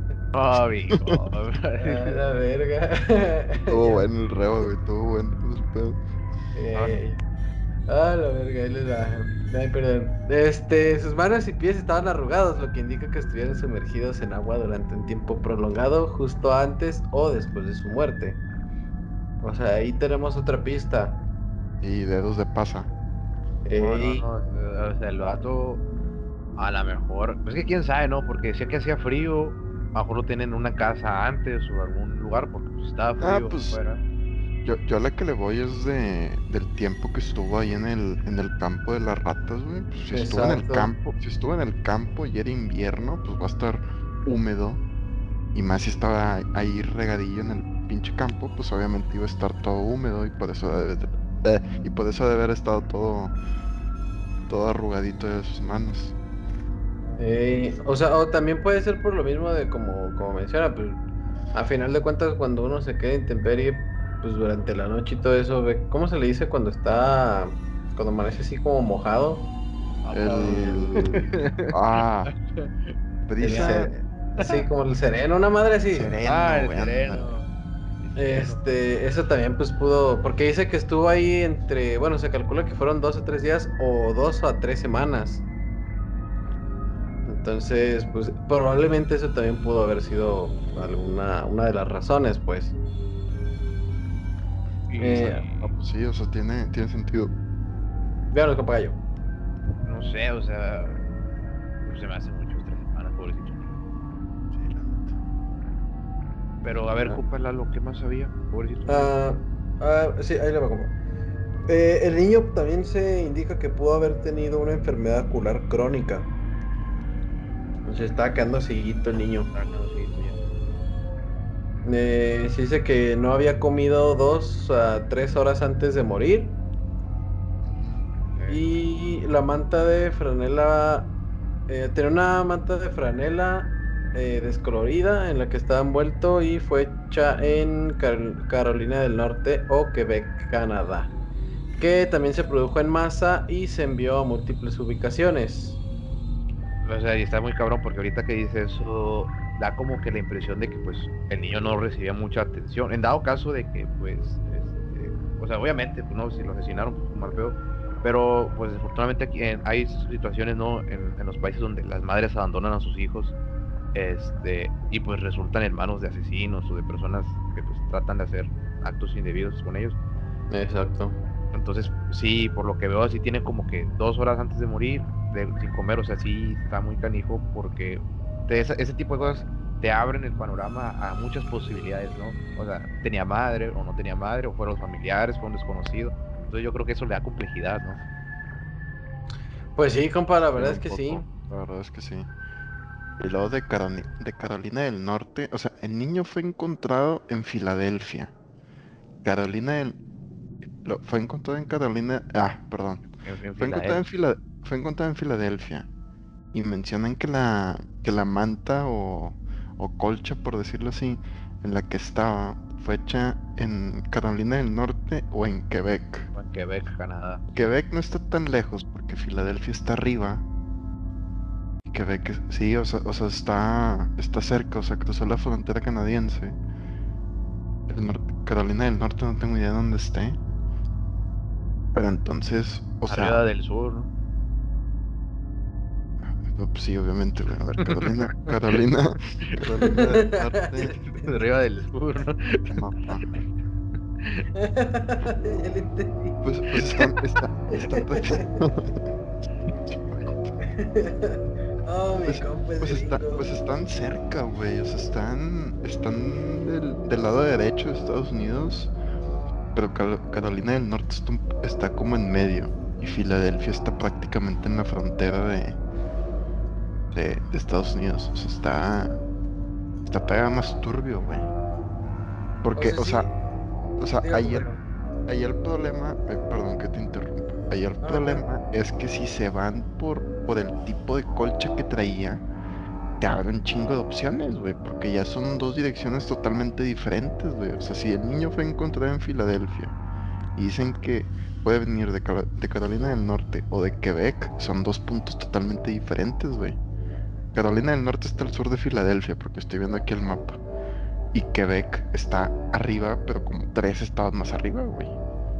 Speaker 2: Oh, amigo.
Speaker 1: la verga.
Speaker 3: Estuvo bueno el reo, güey. Estuvo bueno el pedo.
Speaker 1: Eh, ah, la verga, él es Ay, perdón. Este, sus manos y pies estaban arrugados, lo que indica que estuvieron sumergidos en agua durante un tiempo prolongado, justo antes o después de su muerte. O sea, ahí tenemos otra pista.
Speaker 3: Y dedos de pasa.
Speaker 2: No, O sea, el vato, a lo mejor. Es que quién sabe, ¿no? Porque decía que hacía frío. A lo mejor lo tienen en una casa antes o algún lugar, porque pues, estaba ah, frío. Ah, pues. Fuera.
Speaker 3: Yo, yo a la que le voy es de del tiempo que estuvo ahí en el, en el campo de las ratas, güey. Pues, si estuvo en el campo, si estuvo en el campo y era invierno, pues va a estar húmedo. Y más si estaba ahí regadillo en el pinche campo, pues obviamente iba a estar todo húmedo y por eso debe de, eh, y por eso debe haber estado todo todo arrugadito de sus manos.
Speaker 1: o sea, o también puede ser por lo mismo de como, como menciona, pues a final de cuentas cuando uno se queda en intemperie pues durante la noche y todo eso, ¿cómo se le dice cuando está, cuando amanece así como mojado?
Speaker 3: El... ah,
Speaker 1: brisa. así como el sereno, una madre así.
Speaker 2: Sereno, ah, el sereno.
Speaker 1: Este, eso también pues pudo, porque dice que estuvo ahí entre, bueno, se calcula que fueron dos o tres días o dos a tres semanas. Entonces, pues probablemente eso también pudo haber sido alguna, una de las razones, pues.
Speaker 3: Eh, pues sí, o sea, tiene, tiene sentido.
Speaker 1: Vean el gallo.
Speaker 2: No sé, o sea. Se me hace mucho tres semanas, pobrecito. Sí, la Pero a ver, ah. lo que más había, pobrecito.
Speaker 1: Ah, ah, sí, ahí le va como. Eh, el niño también se indica que pudo haber tenido una enfermedad ocular crónica. Se está quedando ciguito el niño. Eh, se dice que no había comido dos a tres horas antes de morir. Y la manta de franela. Eh, tenía una manta de franela eh, descolorida en la que estaba envuelto y fue hecha en Carolina del Norte o Quebec, Canadá. Que también se produjo en masa y se envió a múltiples ubicaciones.
Speaker 2: O sea, y está muy cabrón porque ahorita que dice eso, da como que la impresión de que pues el niño no recibía mucha atención. En dado caso de que pues, este, o sea, obviamente, pues no, si lo asesinaron, pues mal feo. Pero pues desafortunadamente aquí hay situaciones, ¿no? En, los países donde las madres abandonan a sus hijos este y pues resultan en manos de asesinos o de personas que pues tratan de hacer actos indebidos con ellos.
Speaker 1: Exacto.
Speaker 2: Entonces, sí, por lo que veo, así tiene como que dos horas antes de morir, de, sin comer, o sea, sí está muy canijo porque ese, tipo de cosas te abren el panorama a muchas posibilidades, ¿no? O sea, tenía madre o no tenía madre, o fueron familiares, fue un desconocido. Entonces yo creo que eso le da complejidad, ¿no?
Speaker 1: Pues sí, compa, la verdad es que sí.
Speaker 3: La verdad es que sí. Y luego de, de Carolina del Norte, o sea, el niño fue encontrado en Filadelfia. Carolina del... fue encontrado en Carolina... Ah, perdón. fue, encontrado en fue encontrado en Filadelfia y mencionan que la, que la manta o, o colcha, por decirlo así, en la que estaba fue hecha en Carolina del Norte o en Quebec.
Speaker 2: en Quebec, Canadá.
Speaker 3: Quebec no está tan lejos porque Filadelfia está arriba. Y Quebec, sí, o sea, o sea está, está cerca, o sea, cruzó la frontera canadiense. Carolina del Norte no tengo idea de dónde esté. Pero entonces, o
Speaker 2: Arriba del sur, ¿no?
Speaker 3: pues sí, obviamente, A ver, Carolina, Carolina, Carolina
Speaker 2: del Norte. De arriba del sur, ¿no? Mapa.
Speaker 3: Pues, pues están, está, están
Speaker 1: oh,
Speaker 3: pues, pues, está, pues, están cerca, güey. O sea, están, están del, del, lado derecho de Estados Unidos. Pero Carolina del Norte está, está como en medio. Y Filadelfia está prácticamente en la frontera de, de, Estados Unidos. O sea, está. Está pega más turbio, güey. Porque, o sea, o sea, ayer, ayer el problema, eh, perdón que te interrumpa, ayer el problema es que si se van por, por el tipo de colcha que traía, te abren un chingo de opciones, güey, porque ya son dos direcciones totalmente diferentes, güey. O sea, si el niño fue encontrado en Filadelfia y dicen que puede venir de, de Carolina del Norte o de Quebec, son dos puntos totalmente diferentes, güey. Carolina del Norte está al sur de Filadelfia, porque estoy viendo aquí el mapa. Y Quebec está arriba, pero como tres estados más arriba, güey.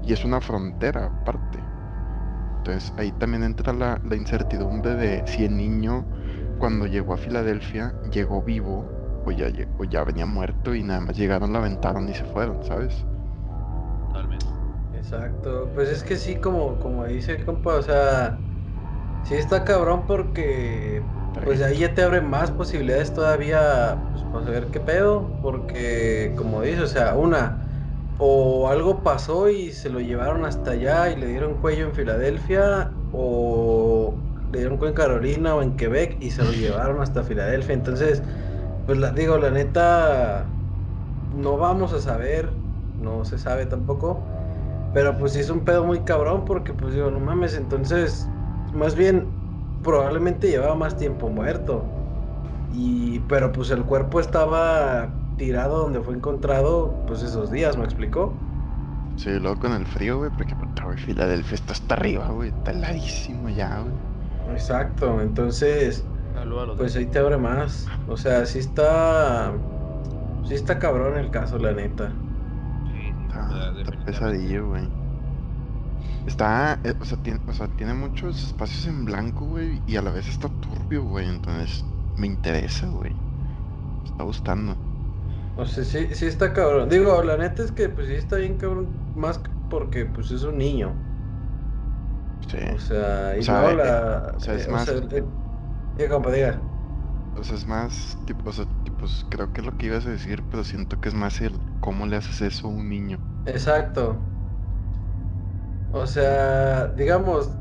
Speaker 3: Y es una frontera aparte. Entonces ahí también entra la, incertidumbre de si el niño, cuando llegó a Filadelfia, llegó vivo o ya, o ya venía muerto y nada más llegaron, la aventaron y se fueron, ¿sabes?
Speaker 2: Totalmente.
Speaker 1: Exacto. Pues es que sí, como, como dice el compa, o sea, sí está cabrón porque pues ahí ya te abre más posibilidades todavía pues, para saber qué pedo, porque como dices, o sea, una, o algo pasó y se lo llevaron hasta allá y le dieron cuello en Filadelfia, o le dieron cuello en Carolina o en Quebec y se lo llevaron hasta Filadelfia. Entonces, pues la digo, la neta, no vamos a saber, no se sabe tampoco, pero pues sí es un pedo muy cabrón porque pues digo, no mames, entonces, más bien probablemente llevaba más tiempo muerto. Y, pero pues el cuerpo estaba tirado donde fue encontrado, pues esos días, ¿me explicó?
Speaker 3: Sí, luego con el frío, güey, porque Filadelfia está hasta arriba, güey, está heladísimo ya, güey.
Speaker 1: Exacto, entonces, pues ahí te abre más. O sea, sí está, sí está cabrón el caso, la neta.
Speaker 3: Sí, está pesadillo, güey. Está, eh, o, sea, tiene, o sea, tiene muchos espacios en blanco, güey, y a la vez está turbio, güey, entonces me interesa, güey. Me está gustando.
Speaker 1: O sea, sí, sí está cabrón. Digo, la neta es que pues sí está bien cabrón, más porque pues es un niño.
Speaker 3: Sí.
Speaker 1: O sea, y o sea, la...
Speaker 3: Eh, o sea, es eh, más...
Speaker 1: compa, diga.
Speaker 3: O sea, es más, tipo, o sea, tipo, creo que es lo que ibas a decir, pero siento que es más el cómo le haces eso a un niño.
Speaker 1: Exacto. O sea, digamos,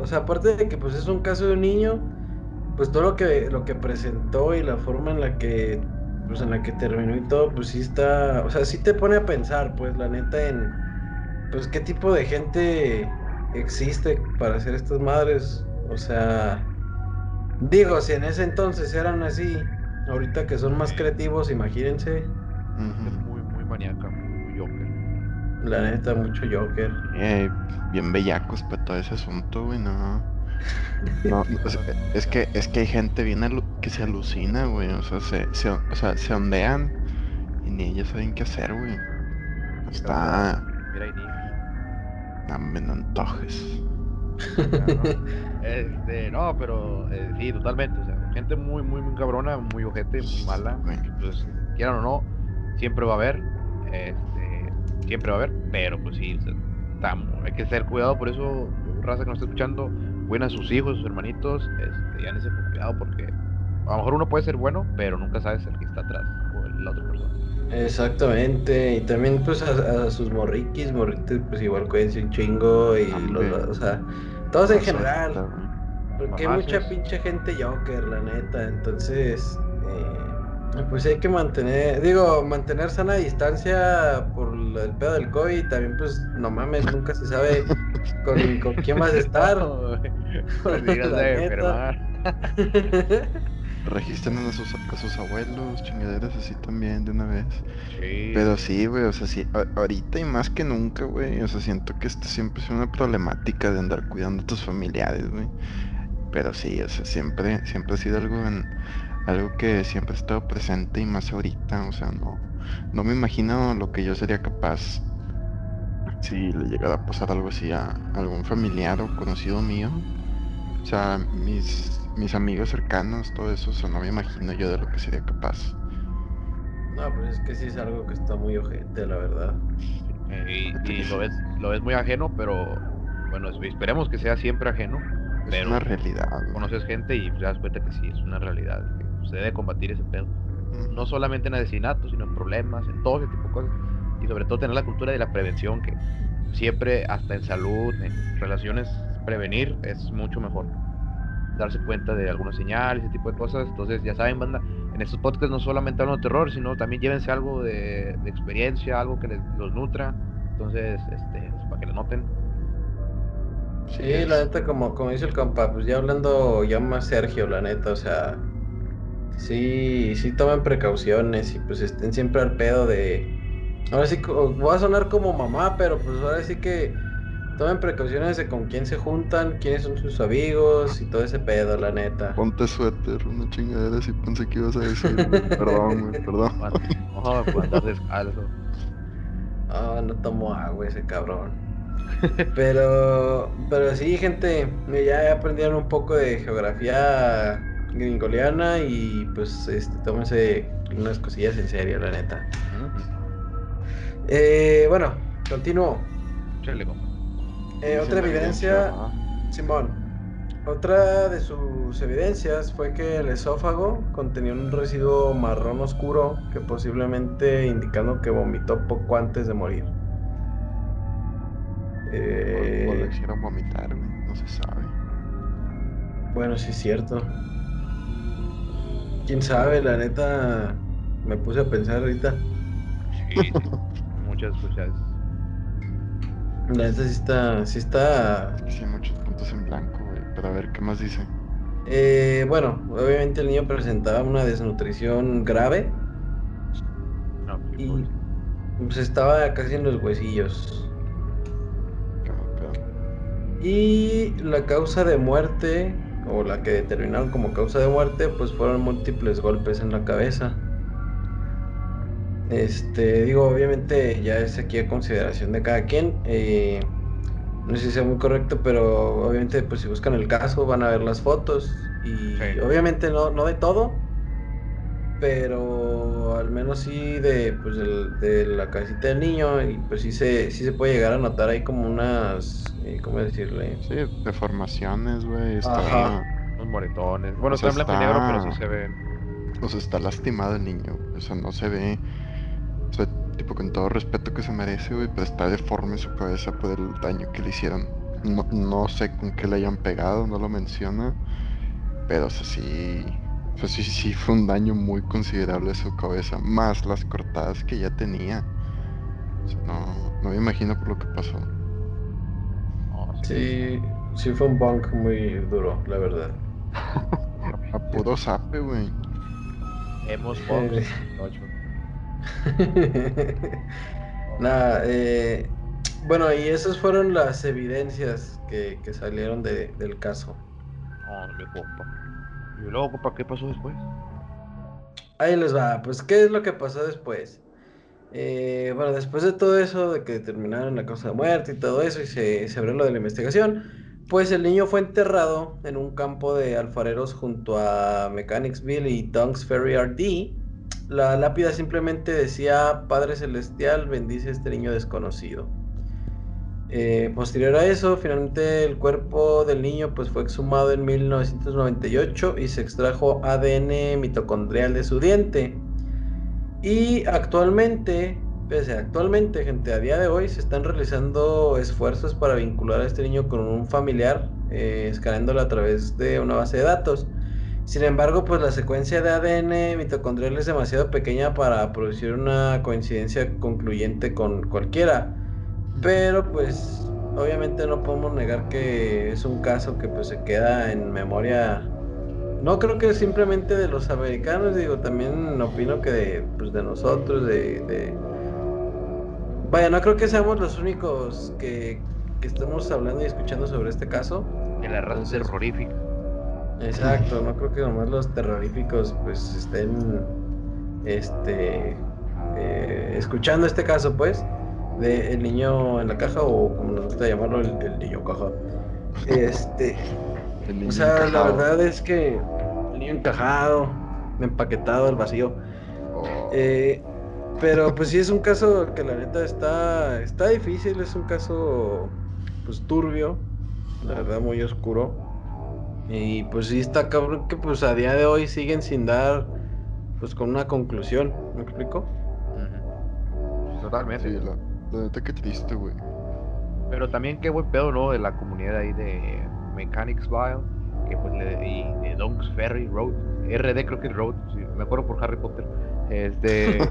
Speaker 1: o sea, aparte de que pues es un caso de un niño, pues todo lo que, lo que presentó y la forma en la que pues en la que terminó y todo, pues sí está, o sea, sí te pone a pensar, pues la neta en, pues qué tipo de gente existe para hacer estas madres, o sea, digo, si en ese entonces eran así, ahorita que son más creativos, imagínense.
Speaker 2: Es muy, muy maníaca.
Speaker 1: La neta, mucho Joker.
Speaker 3: Eh, bien bellacos para todo ese asunto, güey, no. No, es, es que es que hay gente bien alu- que se alucina, güey, o sea, se, se, o sea, se ondean y ni ellos saben qué hacer, güey. Está,
Speaker 2: Mira ahí,
Speaker 3: no me no antojes.
Speaker 2: Este, no, pero eh, sí, totalmente. O sea, gente muy, muy, muy cabrona, muy ojete, muy mala.
Speaker 3: Güey.
Speaker 2: que, Pues, quieran o no, siempre va a haber. Este, siempre va a haber, pero pues sí, o sea, hay que tener cuidado. Por eso, raza que nos está escuchando, cuiden a sus hijos, sus hermanitos. Este, ya con cuidado porque a lo mejor uno puede ser bueno, pero nunca sabes el que está atrás o el- la otra persona.
Speaker 1: Exactamente, y también pues a, a sus morriquis, morritos, pues igual cuídense un chingo y los, o sea, todos en general, porque hay mucha pinche gente Joker, la neta, entonces, eh, pues hay que mantener, digo, mantener sana distancia por lo- el pedo del COVID, también pues no mames, nunca se sabe con, con quién vas a estar.
Speaker 2: Pues digas
Speaker 1: La
Speaker 2: de enfermar.
Speaker 3: Registren a sus, a sus abuelos, chingaderas así también de una vez.
Speaker 2: Sí.
Speaker 3: Pero sí, güey, o sea, sí, ahorita y más que nunca, güey, o sea, siento que esto siempre es una problemática de andar cuidando a tus familiares, güey. Pero sí, o sea, siempre, siempre ha sido algo en, algo que siempre ha estado presente y más ahorita, o sea, no, no me imagino lo que yo sería capaz si le llegara a pasar algo así a algún familiar o conocido mío. O sea, mis, mis amigos cercanos, todo eso, o sea, no me imagino yo de lo que sería capaz.
Speaker 1: No, pues es que sí es algo que está muy ojete, la verdad.
Speaker 2: Eh, y, y lo ves lo ves muy ajeno, pero bueno, es- esperemos que sea siempre ajeno.
Speaker 3: Es
Speaker 2: Pero
Speaker 3: una realidad,
Speaker 2: conoces gente y te das cuenta que sí, es una realidad. Se debe combatir ese pedo.
Speaker 3: Mm.
Speaker 2: No solamente en asesinatos, sino en problemas, en todo ese tipo de cosas. Y sobre todo tener la cultura de la prevención, que siempre, hasta en salud, en relaciones, prevenir es mucho mejor. Darse cuenta de algunas señales, ese tipo de cosas. Entonces, ya saben, banda, en estos podcasts no solamente hablan de terror, sino también llévense algo de, de experiencia, algo que les, los nutra. Entonces, este, pues, para que lo noten.
Speaker 1: Sí, la neta, como, como dice el compa, pues ya hablando ya más Sergio, la neta, o sea, sí, sí tomen precauciones y pues estén siempre al pedo de... Ahora sí, voy a sonar como mamá, pero pues ahora sí que tomen precauciones de con quién se juntan, quiénes son sus amigos y todo ese pedo, la neta.
Speaker 3: Ponte suéter, una chingadera así pensé que ibas a decir. Perdón, güey, perdón.
Speaker 2: Cuando andas descalzo.
Speaker 1: Ah, no tomo agua ese cabrón. Pero, pero sí, gente, ya aprendieron un poco de geografía gringoliana y pues este, tómense unas cosillas en serio, la neta. Eh, bueno, continúo. Eh, otra evidencia,
Speaker 3: ¿no?
Speaker 1: Simón. Otra de sus evidencias fue que el esófago contenía un residuo marrón oscuro que posiblemente indicando que vomitó poco antes de morir.
Speaker 3: O- O
Speaker 1: Eh,
Speaker 3: lo hicieron vomitar. No se sabe.
Speaker 1: bueno, sí es cierto. Quién sabe, la neta me puse a pensar ahorita.
Speaker 2: Sí, sí. Muchas, muchas.
Speaker 1: La neta sí está, sí está
Speaker 3: Sí, muchos puntos en blanco, güey. Pero a ver, ¿qué más dice?
Speaker 1: Eh, bueno, obviamente el niño presentaba una desnutrición grave
Speaker 2: No, sí,
Speaker 1: y pues estaba casi en los huesillos.
Speaker 3: ¿Qué mal pedo?
Speaker 1: Y la causa de muerte, o la que determinaron como causa de muerte, pues fueron múltiples golpes en la cabeza. Este, digo, obviamente ya es aquí a consideración de cada quien. eh, no sé si sea muy correcto, pero obviamente pues si buscan el caso van a ver las fotos. Y
Speaker 2: Sí.
Speaker 1: obviamente no, no de todo, pero al menos sí de, pues, del- de la casita del niño. Y pues sí se, sí se puede llegar a notar ahí como unas, eh, ¿cómo decirle?
Speaker 3: Sí, deformaciones, güey. Está,
Speaker 1: Ajá.
Speaker 2: Unos moretones. Bueno,
Speaker 3: O sea,
Speaker 2: está en blanco y negro, pero sí se ven.
Speaker 3: o sea, está lastimado el niño. O sea, no se ve. O sea, tipo, con todo respeto que se merece, güey, pero está deforme su cabeza por el daño que le hicieron. No, no sé con qué le hayan pegado, no lo menciona. Pero, o sea, sí. Sea, sí, sí fue un daño muy considerable a su cabeza, más las cortadas que ya tenía. no, no me imagino por lo que pasó.
Speaker 1: sí, sí fue un bunk muy duro, la verdad.
Speaker 3: a, puro sape, güey.
Speaker 2: Hemos bunks.
Speaker 1: Nada, eh, bueno, y esas fueron las evidencias que, salieron del caso.
Speaker 2: No, mi compa. ¿Y luego, compa, qué pasó después?
Speaker 1: Ahí les va, pues, ¿qué es lo que pasó después? Eh, bueno, después de todo eso, de que determinaron la causa de muerte y todo eso, y se, se abrió lo de la investigación, pues el niño fue enterrado en un campo de alfareros junto a Mechanicsville y Dunks Ferry RD, la lápida simplemente decía, Padre Celestial, bendice a este niño desconocido. Eh, posterior a eso, finalmente el cuerpo del niño pues, fue exhumado en 1998 y se extrajo ADN mitocondrial de su diente. Y actualmente, actualmente, gente, a día de hoy se están realizando esfuerzos para vincular a este niño con un familiar, eh, escaneándolo a través de una base de datos. Sin embargo, pues la secuencia de ADN mitocondrial es demasiado pequeña para producir una coincidencia concluyente con cualquiera. Pero pues obviamente no podemos negar que es un caso que pues se queda en memoria. No creo que simplemente de los americanos, digo, también opino que de, pues, de nosotros, de, Vaya, no creo que seamos los únicos que, que estemos hablando y escuchando sobre este caso.
Speaker 2: Que la raza es terrorífica.
Speaker 1: Exacto, no creo que nomás los terroríficos pues estén este eh, escuchando este caso pues de el niño en la caja o como nos gusta llamarlo el, niño caja. Este, o sea, la verdad es que el niño encajado, empaquetado al vacío. Oh. Eh, pero pues sí es un caso que la neta está está difícil, es un caso pues turbio, la verdad muy oscuro. Y pues sí está cabrón que pues a día de hoy siguen sin dar pues con una conclusión, ¿me explico?
Speaker 2: Totalmente.
Speaker 3: Sí, la, neta que triste, güey.
Speaker 2: Pero también qué buen pedo, ¿no? De la comunidad ahí de Mechanics Vile, que pues le, y de Donks Ferry Road, RD creo que es Road, me acuerdo por Harry Potter. Este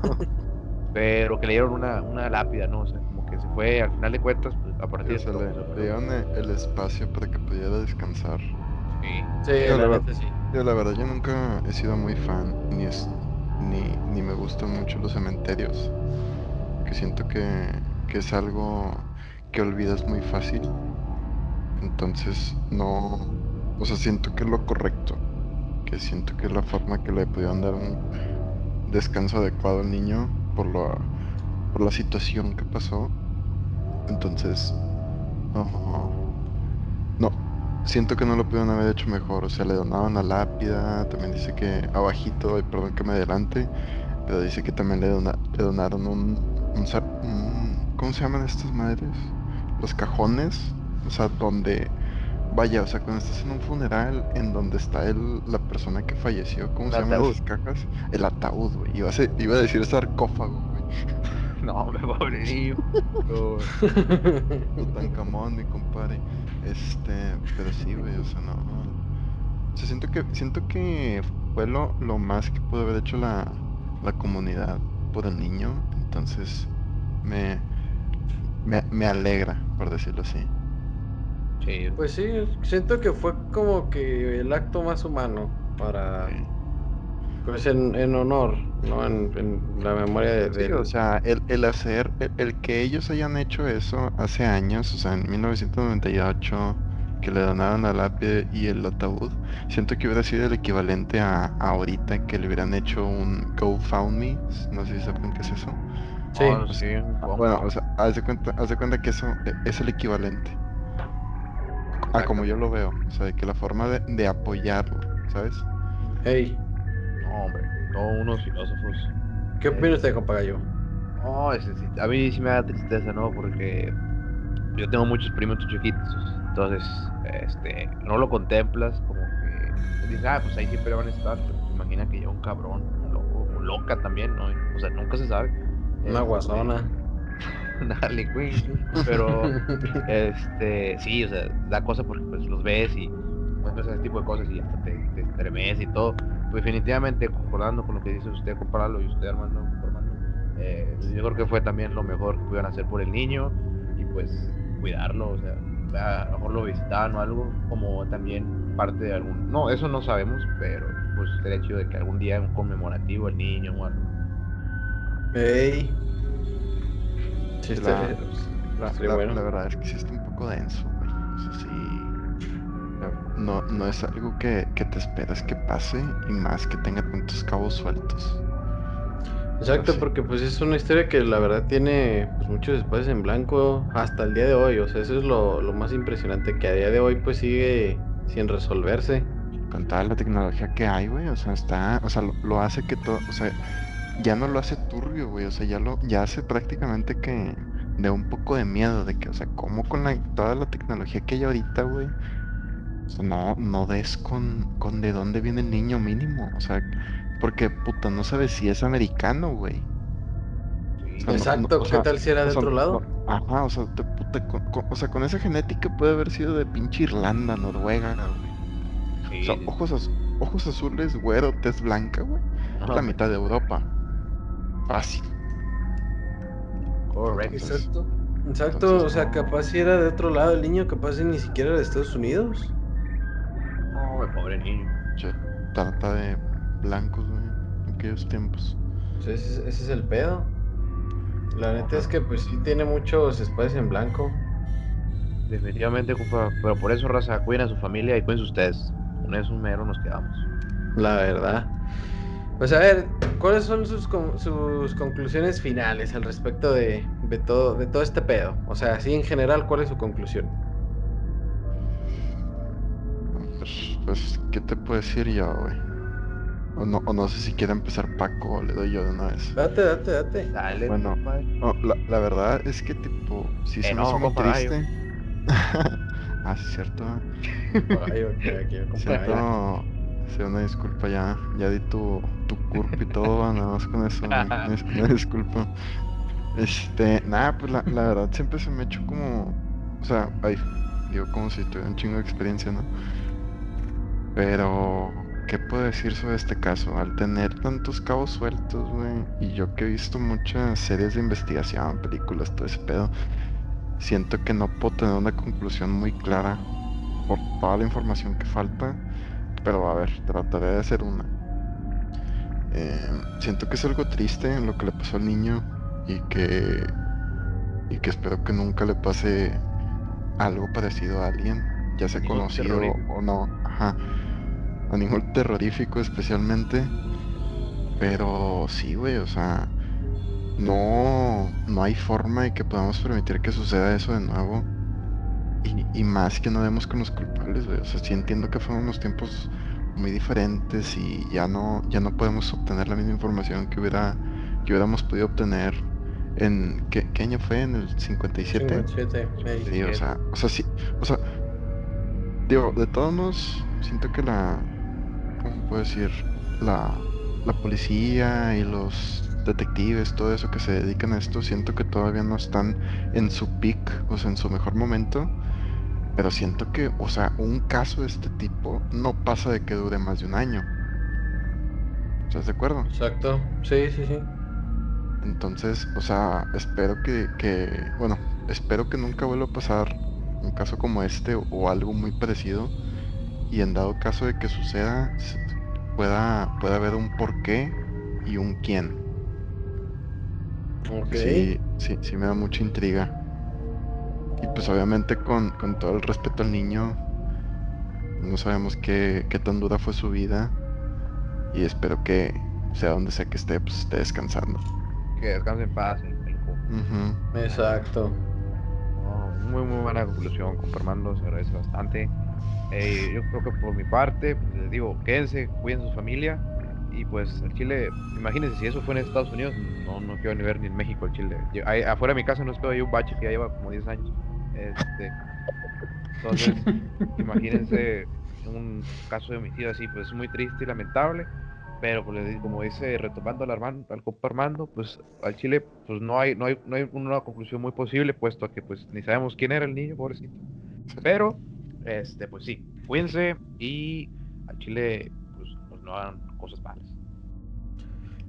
Speaker 2: pero que le dieron una, una lápida, ¿no? O sea, como que se fue, al final de cuentas, pues, a partir
Speaker 3: de le, dieron el espacio para que pudiera descansar.
Speaker 1: Sí, la,
Speaker 3: verdad, yo nunca he sido muy fan, ni, es, ni, ni me gustan mucho los cementerios. Que siento que, que es algo que olvidas muy fácil. Entonces, no. O sea, siento que es lo correcto. Que siento que es la forma que le pudieron dar un descanso adecuado al niño por, la, por la situación que pasó. Entonces, no, siento que no lo pudieron haber hecho mejor. O sea, le donaban la lápida, también dice que abajito, perdón que me adelante, pero dice que también le, le donaron un, ¿Cómo se llaman estas madres? Los cajones. O sea, donde... Vaya, o sea, cuando estás en un funeral en donde está el, la persona que falleció, ¿cómo se llaman esas cajas? El ataúd, güey. Iba, a iba a decir sarcófago, güey.
Speaker 2: No, me pobre niño.
Speaker 3: tan camón, mi compadre. Este, pero sí, güey, o sea, no. O sea, siento que, siento que fue lo, lo más que pudo haber hecho la, la comunidad por el niño. Entonces, me, me, me alegra, por decirlo así.
Speaker 1: Sí. Pues sí, siento que fue como que el acto más humano para... Pues en, en honor, ¿no? En, en, la memoria de...
Speaker 3: Sí, o sea, el, el hacer, el, que ellos hayan hecho eso hace años, o sea, en 1998, que le donaron la lápida y el ataúd, siento que hubiera sido el equivalente a, ahorita que le hubieran hecho un GoFundMe, no sé si saben qué es eso.
Speaker 1: Sí, oh, sí.
Speaker 3: Bueno, o sea, haz de cuenta, haz de cuenta que eso e, es el equivalente. A como yo lo veo, o sea, que la forma de, de apoyarlo, ¿sabes?
Speaker 1: Hey.
Speaker 2: No, hombre, todos unos filósofos.
Speaker 1: ¿Qué eh, opina usted, compa yo?
Speaker 2: No, a mí sí me da tristeza, ¿no? Porque yo tengo muchos primos chiquitos, entonces, este, no lo contemplas como que dices, ah, pues ahí siempre van a estar, pero te imaginas que llega un cabrón, un loco, un loca también, ¿no? O sea, nunca se sabe.
Speaker 1: Una este, guasona.
Speaker 2: Dale, güey. Pero, este, sí, o sea, da cosa porque pues los ves y pues ese tipo de cosas y hasta te, te estremeces y todo. definitivamente concordando con lo que dice usted, compararlo y usted Armando, Armando eh, yo creo que fue también lo mejor que pudieron hacer por el niño y pues cuidarlo, o sea, a lo mejor lo visitaban o algo, como también parte de algún, no, eso no sabemos, pero pues el hecho de que algún día un conmemorativo el niño o algo.
Speaker 1: Ey.
Speaker 3: Sí, la, la, verdad es que sí está un poco denso, güey. O sea, sí. No, no es algo que, que te esperas que pase y más que tenga tantos cabos sueltos.
Speaker 1: Exacto, porque pues es una historia que la verdad tiene pues, muchos espacios en blanco hasta el día de hoy. O sea, eso es lo, más impresionante, que a día de hoy pues sigue sin resolverse.
Speaker 3: Con toda la tecnología que hay, güey, o sea, está, o sea, lo, hace que todo, o sea, ya no lo hace turbio, güey, o sea, ya lo, ya hace prácticamente que de un poco de miedo, de que, o sea, como con la, toda la tecnología que hay ahorita, güey, o sea, no, no des con, con de dónde viene el niño mínimo, o sea, porque, puta, no sabes si es americano, güey.
Speaker 1: Exacto, ¿qué tal si era de otro lado?
Speaker 3: ajá, o sea, de puta, con, o sea, con esa genética puede haber sido de pinche Irlanda, Noruega, güey. O sea, ojos, ojos azules, güero, tez blanca, güey. La mitad de Europa. Fácil.
Speaker 1: Correcto. Exacto. Exacto, o sea, capaz si era de otro lado el niño, capaz ni siquiera de Estados Unidos.
Speaker 2: Oh, pobre niño.
Speaker 3: Che, trata de blancos, güey, en aquellos tiempos.
Speaker 1: ese, es el pedo. La neta es que pues sí tiene muchos espacios en blanco.
Speaker 2: Definitivamente, pero por eso, raza, cuiden a su familia y cuiden ustedes. Con eso mero nos quedamos.
Speaker 1: La verdad. Pues a ver, ¿cuáles son sus, sus conclusiones finales al respecto de, todo, de todo este pedo? O sea, así en general, ¿cuál es su conclusión?
Speaker 3: Pues, pues ¿qué te puedo decir yo, güey? O no, o no sé si quiere empezar Paco o le doy yo de una vez.
Speaker 1: Date, date, date.
Speaker 2: Dale,
Speaker 3: bueno, la, la, verdad es que tipo, si se me hace muy triste. ah, sí, cierto.
Speaker 1: Ay, okay, okay,
Speaker 3: cierto. Sí, una disculpa ya, ya di tu, tu curp y todo, nada más con eso, una, disculpa. Este, nada, pues la, la verdad siempre se me ha hecho como, o sea, ay, digo como si tuviera un chingo de experiencia, ¿no? Pero ¿qué puedo decir sobre este caso? Al tener tantos cabos sueltos, güey, y yo que he visto muchas series de investigación, películas, todo ese pedo, siento que no puedo tener una conclusión muy clara por toda la información que falta, pero a ver, trataré de hacer una. Eh, siento que es algo triste lo que le pasó al niño y que y que espero que nunca le pase algo parecido a alguien, ya sea conocido o no. Ajá a ningún terrorífico especialmente. Pero sí, güey, o sea, no, no hay forma de que podamos permitir que suceda eso de nuevo. Y, más que no vemos con los culpables, güey. O sea, sí entiendo que fueron unos tiempos muy diferentes y ya no, ya no podemos obtener la misma información que hubiera, que hubiéramos podido obtener en ¿qué, año fue? ¿En el 57? 57, sí, o sea, o sea, sí, o sea, digo, de todos modos, siento que la, ¿cómo puedo decir? La, la policía y los detectives, todo eso que se dedican a esto, siento que todavía no están en su peak, o sea, en su mejor momento. Pero siento que, o sea, un caso de este tipo no pasa de que dure más de un año. ¿Estás de acuerdo?
Speaker 1: Exacto, sí, sí, sí.
Speaker 3: Entonces, o sea, espero que, que, bueno, espero que nunca vuelva a pasar un caso como este o algo muy parecido y en dado caso de que suceda pueda, pueda haber un porqué y un quién.
Speaker 1: Ok.
Speaker 3: Sí, sí, sí me da mucha intriga. Y pues obviamente con, todo el respeto al niño, no sabemos qué, qué, tan dura fue su vida y espero que sea donde sea que esté, pues esté descansando.
Speaker 2: Que descanse en paz.
Speaker 1: Exacto.
Speaker 2: muy muy buena conclusión, con Fernando, se agradece bastante. Eh, yo creo que por mi parte, pues, les digo, quédense, cuiden su familia. Y pues el Chile, imagínense si eso fue en Estados Unidos, no, no quiero ni ver ni en México el Chile. afuera de mi casa no es que hay un bache que ya lleva como 10 años. Este, entonces, imagínense un caso de homicidio así, pues es muy triste y lamentable. Pero pues, como dice, retomando al, Armando, al compa Armando, pues al Chile pues no hay, no hay, no hay una conclusión muy posible, puesto a que pues ni sabemos quién era el niño, pobrecito. Pero este, pues sí, cuídense y al Chile, pues, pues, no hagan cosas malas.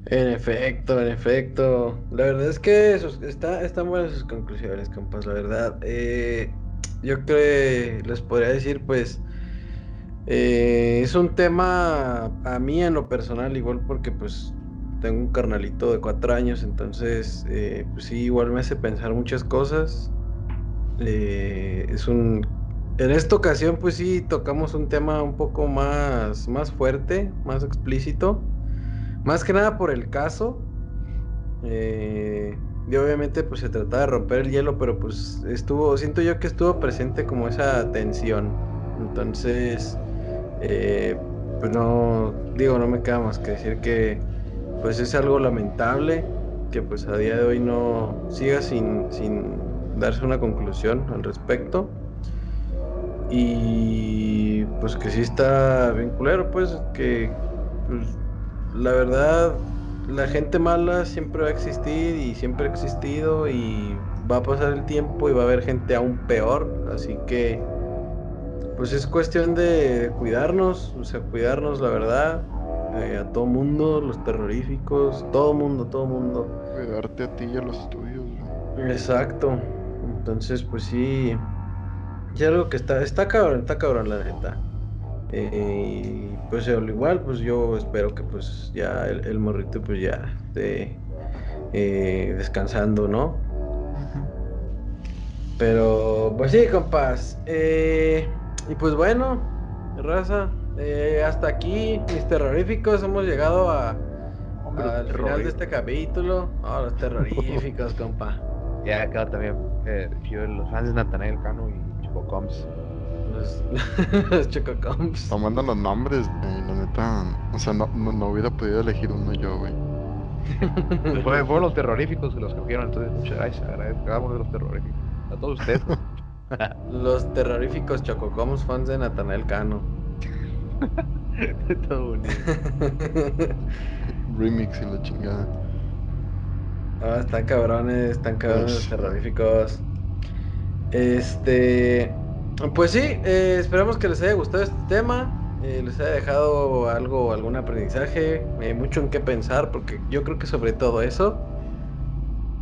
Speaker 1: En efecto, en efecto. La verdad es que está, están buenas sus conclusiones, compas, la verdad. Eh, yo creo les podría decir, pues, eh, es un tema a mí en lo personal, igual porque pues tengo un carnalito de cuatro años, entonces, eh, pues sí, igual me hace pensar muchas cosas. es un... En esta ocasión, pues sí, tocamos un tema un poco más, más fuerte, más explícito. Más que nada por el caso. Eh, y obviamente pues se trataba de romper el hielo, pero pues estuvo, siento yo que estuvo presente como esa tensión. Entonces, eh, pues no, digo, no me queda más que decir que pues es algo lamentable que pues a día de hoy no siga sin, sin darse una conclusión al respecto. Y pues que sí está bien pues que pues, la verdad, la gente mala siempre va a existir y siempre ha existido y va a pasar el tiempo y va a haber gente aún peor, así que pues es cuestión de cuidarnos, o sea, cuidarnos la verdad, eh, a todo mundo, los terroríficos, todo mundo, todo mundo.
Speaker 3: Cuidarte a ti y a los tuyos.
Speaker 1: Exacto, entonces pues sí, es algo que está, está cabrón, está cabrón la neta. Eh, pues al igual, pues yo espero que pues ya el, morrito pues ya esté eh, descansando, ¿no? Pero pues sí, compas. Eh, y pues bueno, raza, eh, hasta aquí mis terroríficos hemos llegado a, al final de este capítulo. Oh, los terroríficos, compa.
Speaker 2: Ya acá también los fans de Nathaniel Cano y Choco Combs.
Speaker 1: Los, Chococomps.
Speaker 3: Tomando los nombres, la neta. O sea, no, no, hubiera podido elegir uno yo, güey.
Speaker 2: fueron los terroríficos que los cogieron, entonces muchas gracias, agradecemos de los terroríficos. A todos ustedes.
Speaker 1: los terroríficos Chococoms fans de Nathaniel Cano.
Speaker 2: Todo bonito.
Speaker 3: Remix y la chingada.
Speaker 1: Ah, están cabrones, están cabrones los terroríficos. Este. Pues sí, eh, esperamos que les haya gustado este tema, eh, les haya dejado algo, algún aprendizaje, eh, mucho en qué pensar, porque yo creo que sobre todo eso.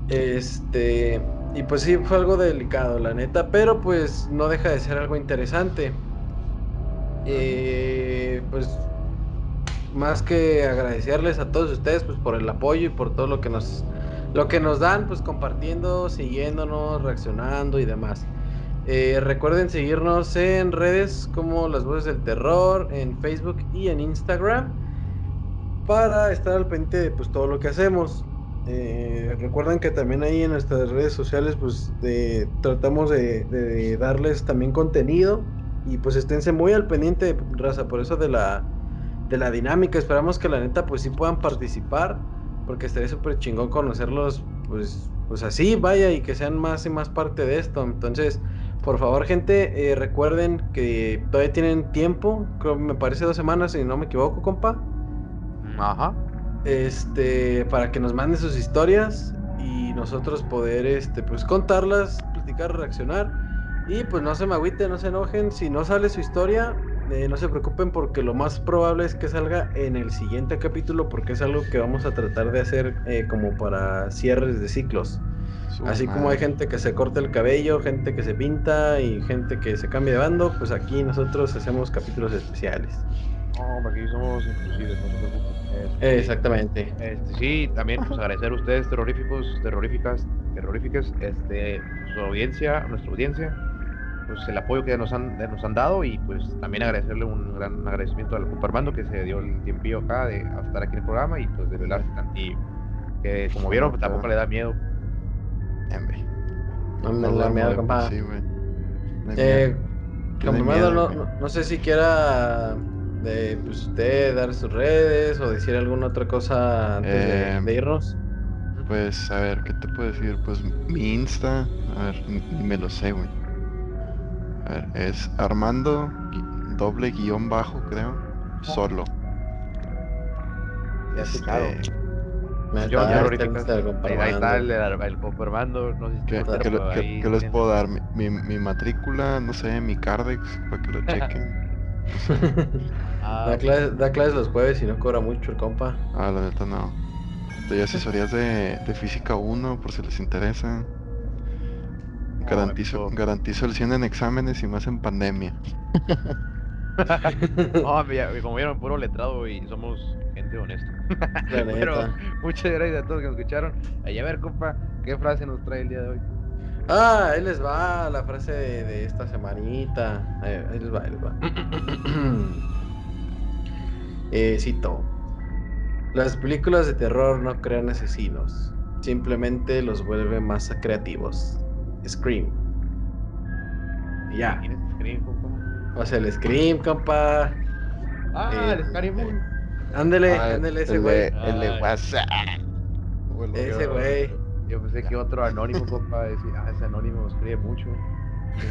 Speaker 1: Este, y pues sí, fue algo delicado, la neta, pero pues no deja de ser algo interesante. pues más que agradecerles a todos ustedes pues por el apoyo y por todo lo que nos lo que nos dan pues compartiendo, siguiéndonos, reaccionando y demás. Eh, recuerden seguirnos en redes como Las Voces del Terror, en Facebook y en Instagram, para estar al pendiente de pues, todo lo que hacemos. Eh, recuerden que también ahí en nuestras redes sociales pues tratamos de, darles también contenido y pues esténse muy al pendiente, raza, por eso de la, de la dinámica. Esperamos que la neta pues sí puedan participar, porque estaría súper chingón conocerlos pues, pues así, vaya, y que sean más y más parte de esto. Entonces... Por favor, gente, eh, recuerden que todavía tienen tiempo, creo me parece dos semanas, si no me equivoco, compa.
Speaker 2: Ajá.
Speaker 1: Este, para que nos manden sus historias y nosotros poder, este, pues contarlas, platicar, reaccionar. Y pues no se me agüiten, no se enojen. Si no sale su historia, eh, no se preocupen porque lo más probable es que salga en el siguiente capítulo porque es algo que vamos a tratar de hacer eh, como para cierres de ciclos. Así como hay gente que se corta el cabello, gente que se pinta y gente que se cambia de bando, pues aquí nosotros hacemos capítulos especiales.
Speaker 2: No, aquí somos inclusivos, no se preocupen.
Speaker 1: Este, Exactamente.
Speaker 2: Este, sí, también pues agradecer a ustedes terroríficos, terroríficas, terroríficas, este, su audiencia, nuestra audiencia, pues el apoyo que nos han, nos han dado y pues también agradecerle un gran agradecimiento al compa Armando que se dio el tiempillo acá de estar aquí en el programa y pues de velarse tantillo. Que como vieron, pues, tampoco le da miedo
Speaker 1: no me da miedo, compa. Sí, güey. Eh, no, no, sé si quiera de pues, usted dar sus redes o decir alguna otra cosa antes de, irnos.
Speaker 3: Pues, a ver, ¿qué te puedo decir? Pues mi Insta, a ver, ni, me lo sé, güey. A ver, es Armando, doble guion bajo, creo, solo.
Speaker 2: Ya yo, ya ahorita ahí, está el, el, Armando, no sé si
Speaker 3: ¿Qué, ¿qué, les puedo dar? Mi, mi, matrícula, no sé, mi Cardex, para que lo chequen.
Speaker 1: Ah, da, clases, da clases los jueves y no cobra mucho el compa.
Speaker 3: Ah, la neta no. Doy asesorías de, de física 1 por si les interesa. Garantizo, garantizo el 100 en exámenes y más en pandemia.
Speaker 2: no, como vieron, puro letrado y somos gente honesta. Pero muchas gracias a todos que nos escucharon. Ahí a ver, compa, ¿qué frase nos trae el día de hoy?
Speaker 1: Ah, ahí les va la frase de, esta semanita. Ahí, les va, ahí les va. eh, cito. Las películas de terror no crean asesinos, simplemente los vuelven más creativos. Scream. Ya. Scream, compa? O sea, el Scream, compa.
Speaker 2: Ah, el Scream. Eh,
Speaker 1: ándele, ah, ándele ese güey.
Speaker 3: El de WhatsApp.
Speaker 1: Ese güey.
Speaker 2: Yo pensé que otro anónimo, compa, decir, ah, ese anónimo escribe mucho.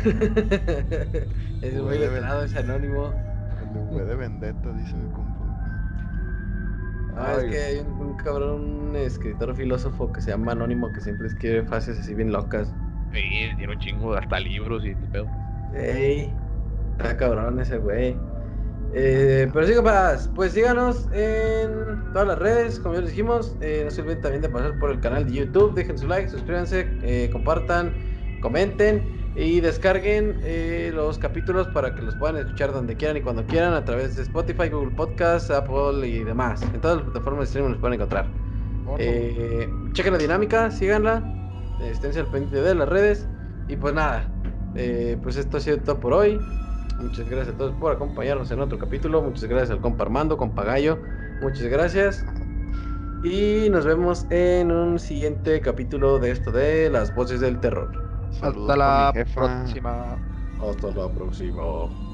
Speaker 1: es muy letrado ese anónimo.
Speaker 3: El de de vendetta, dice mi compa.
Speaker 1: Ah, es que hay un, cabrón, un escritor filósofo que se llama Anónimo que siempre escribe frases así bien locas.
Speaker 2: Sí, tiene un chingo de hasta libros y te pedo.
Speaker 1: Ey, está cabrón ese güey. Eh, pero sí, capaz, pues síganos en todas las redes, como ya les dijimos. Eh, no se olviden también de pasar por el canal de YouTube. Dejen su like, suscríbanse, eh, compartan, comenten y descarguen los capítulos para que los puedan escuchar donde quieran y cuando quieran a través de Spotify, Google Podcast, Apple y demás. En todas las plataformas de streaming los pueden encontrar. chequen la dinámica, síganla, estén al pendiente de las redes. Y pues nada, pues esto ha sido todo por hoy. Muchas gracias a todos por acompañarnos en otro capítulo. Muchas gracias al compa Armando, compa Gallo. Muchas gracias. Y nos vemos en un siguiente capítulo de esto de las voces del terror.
Speaker 2: Hasta la próxima.
Speaker 1: Hasta la próxima.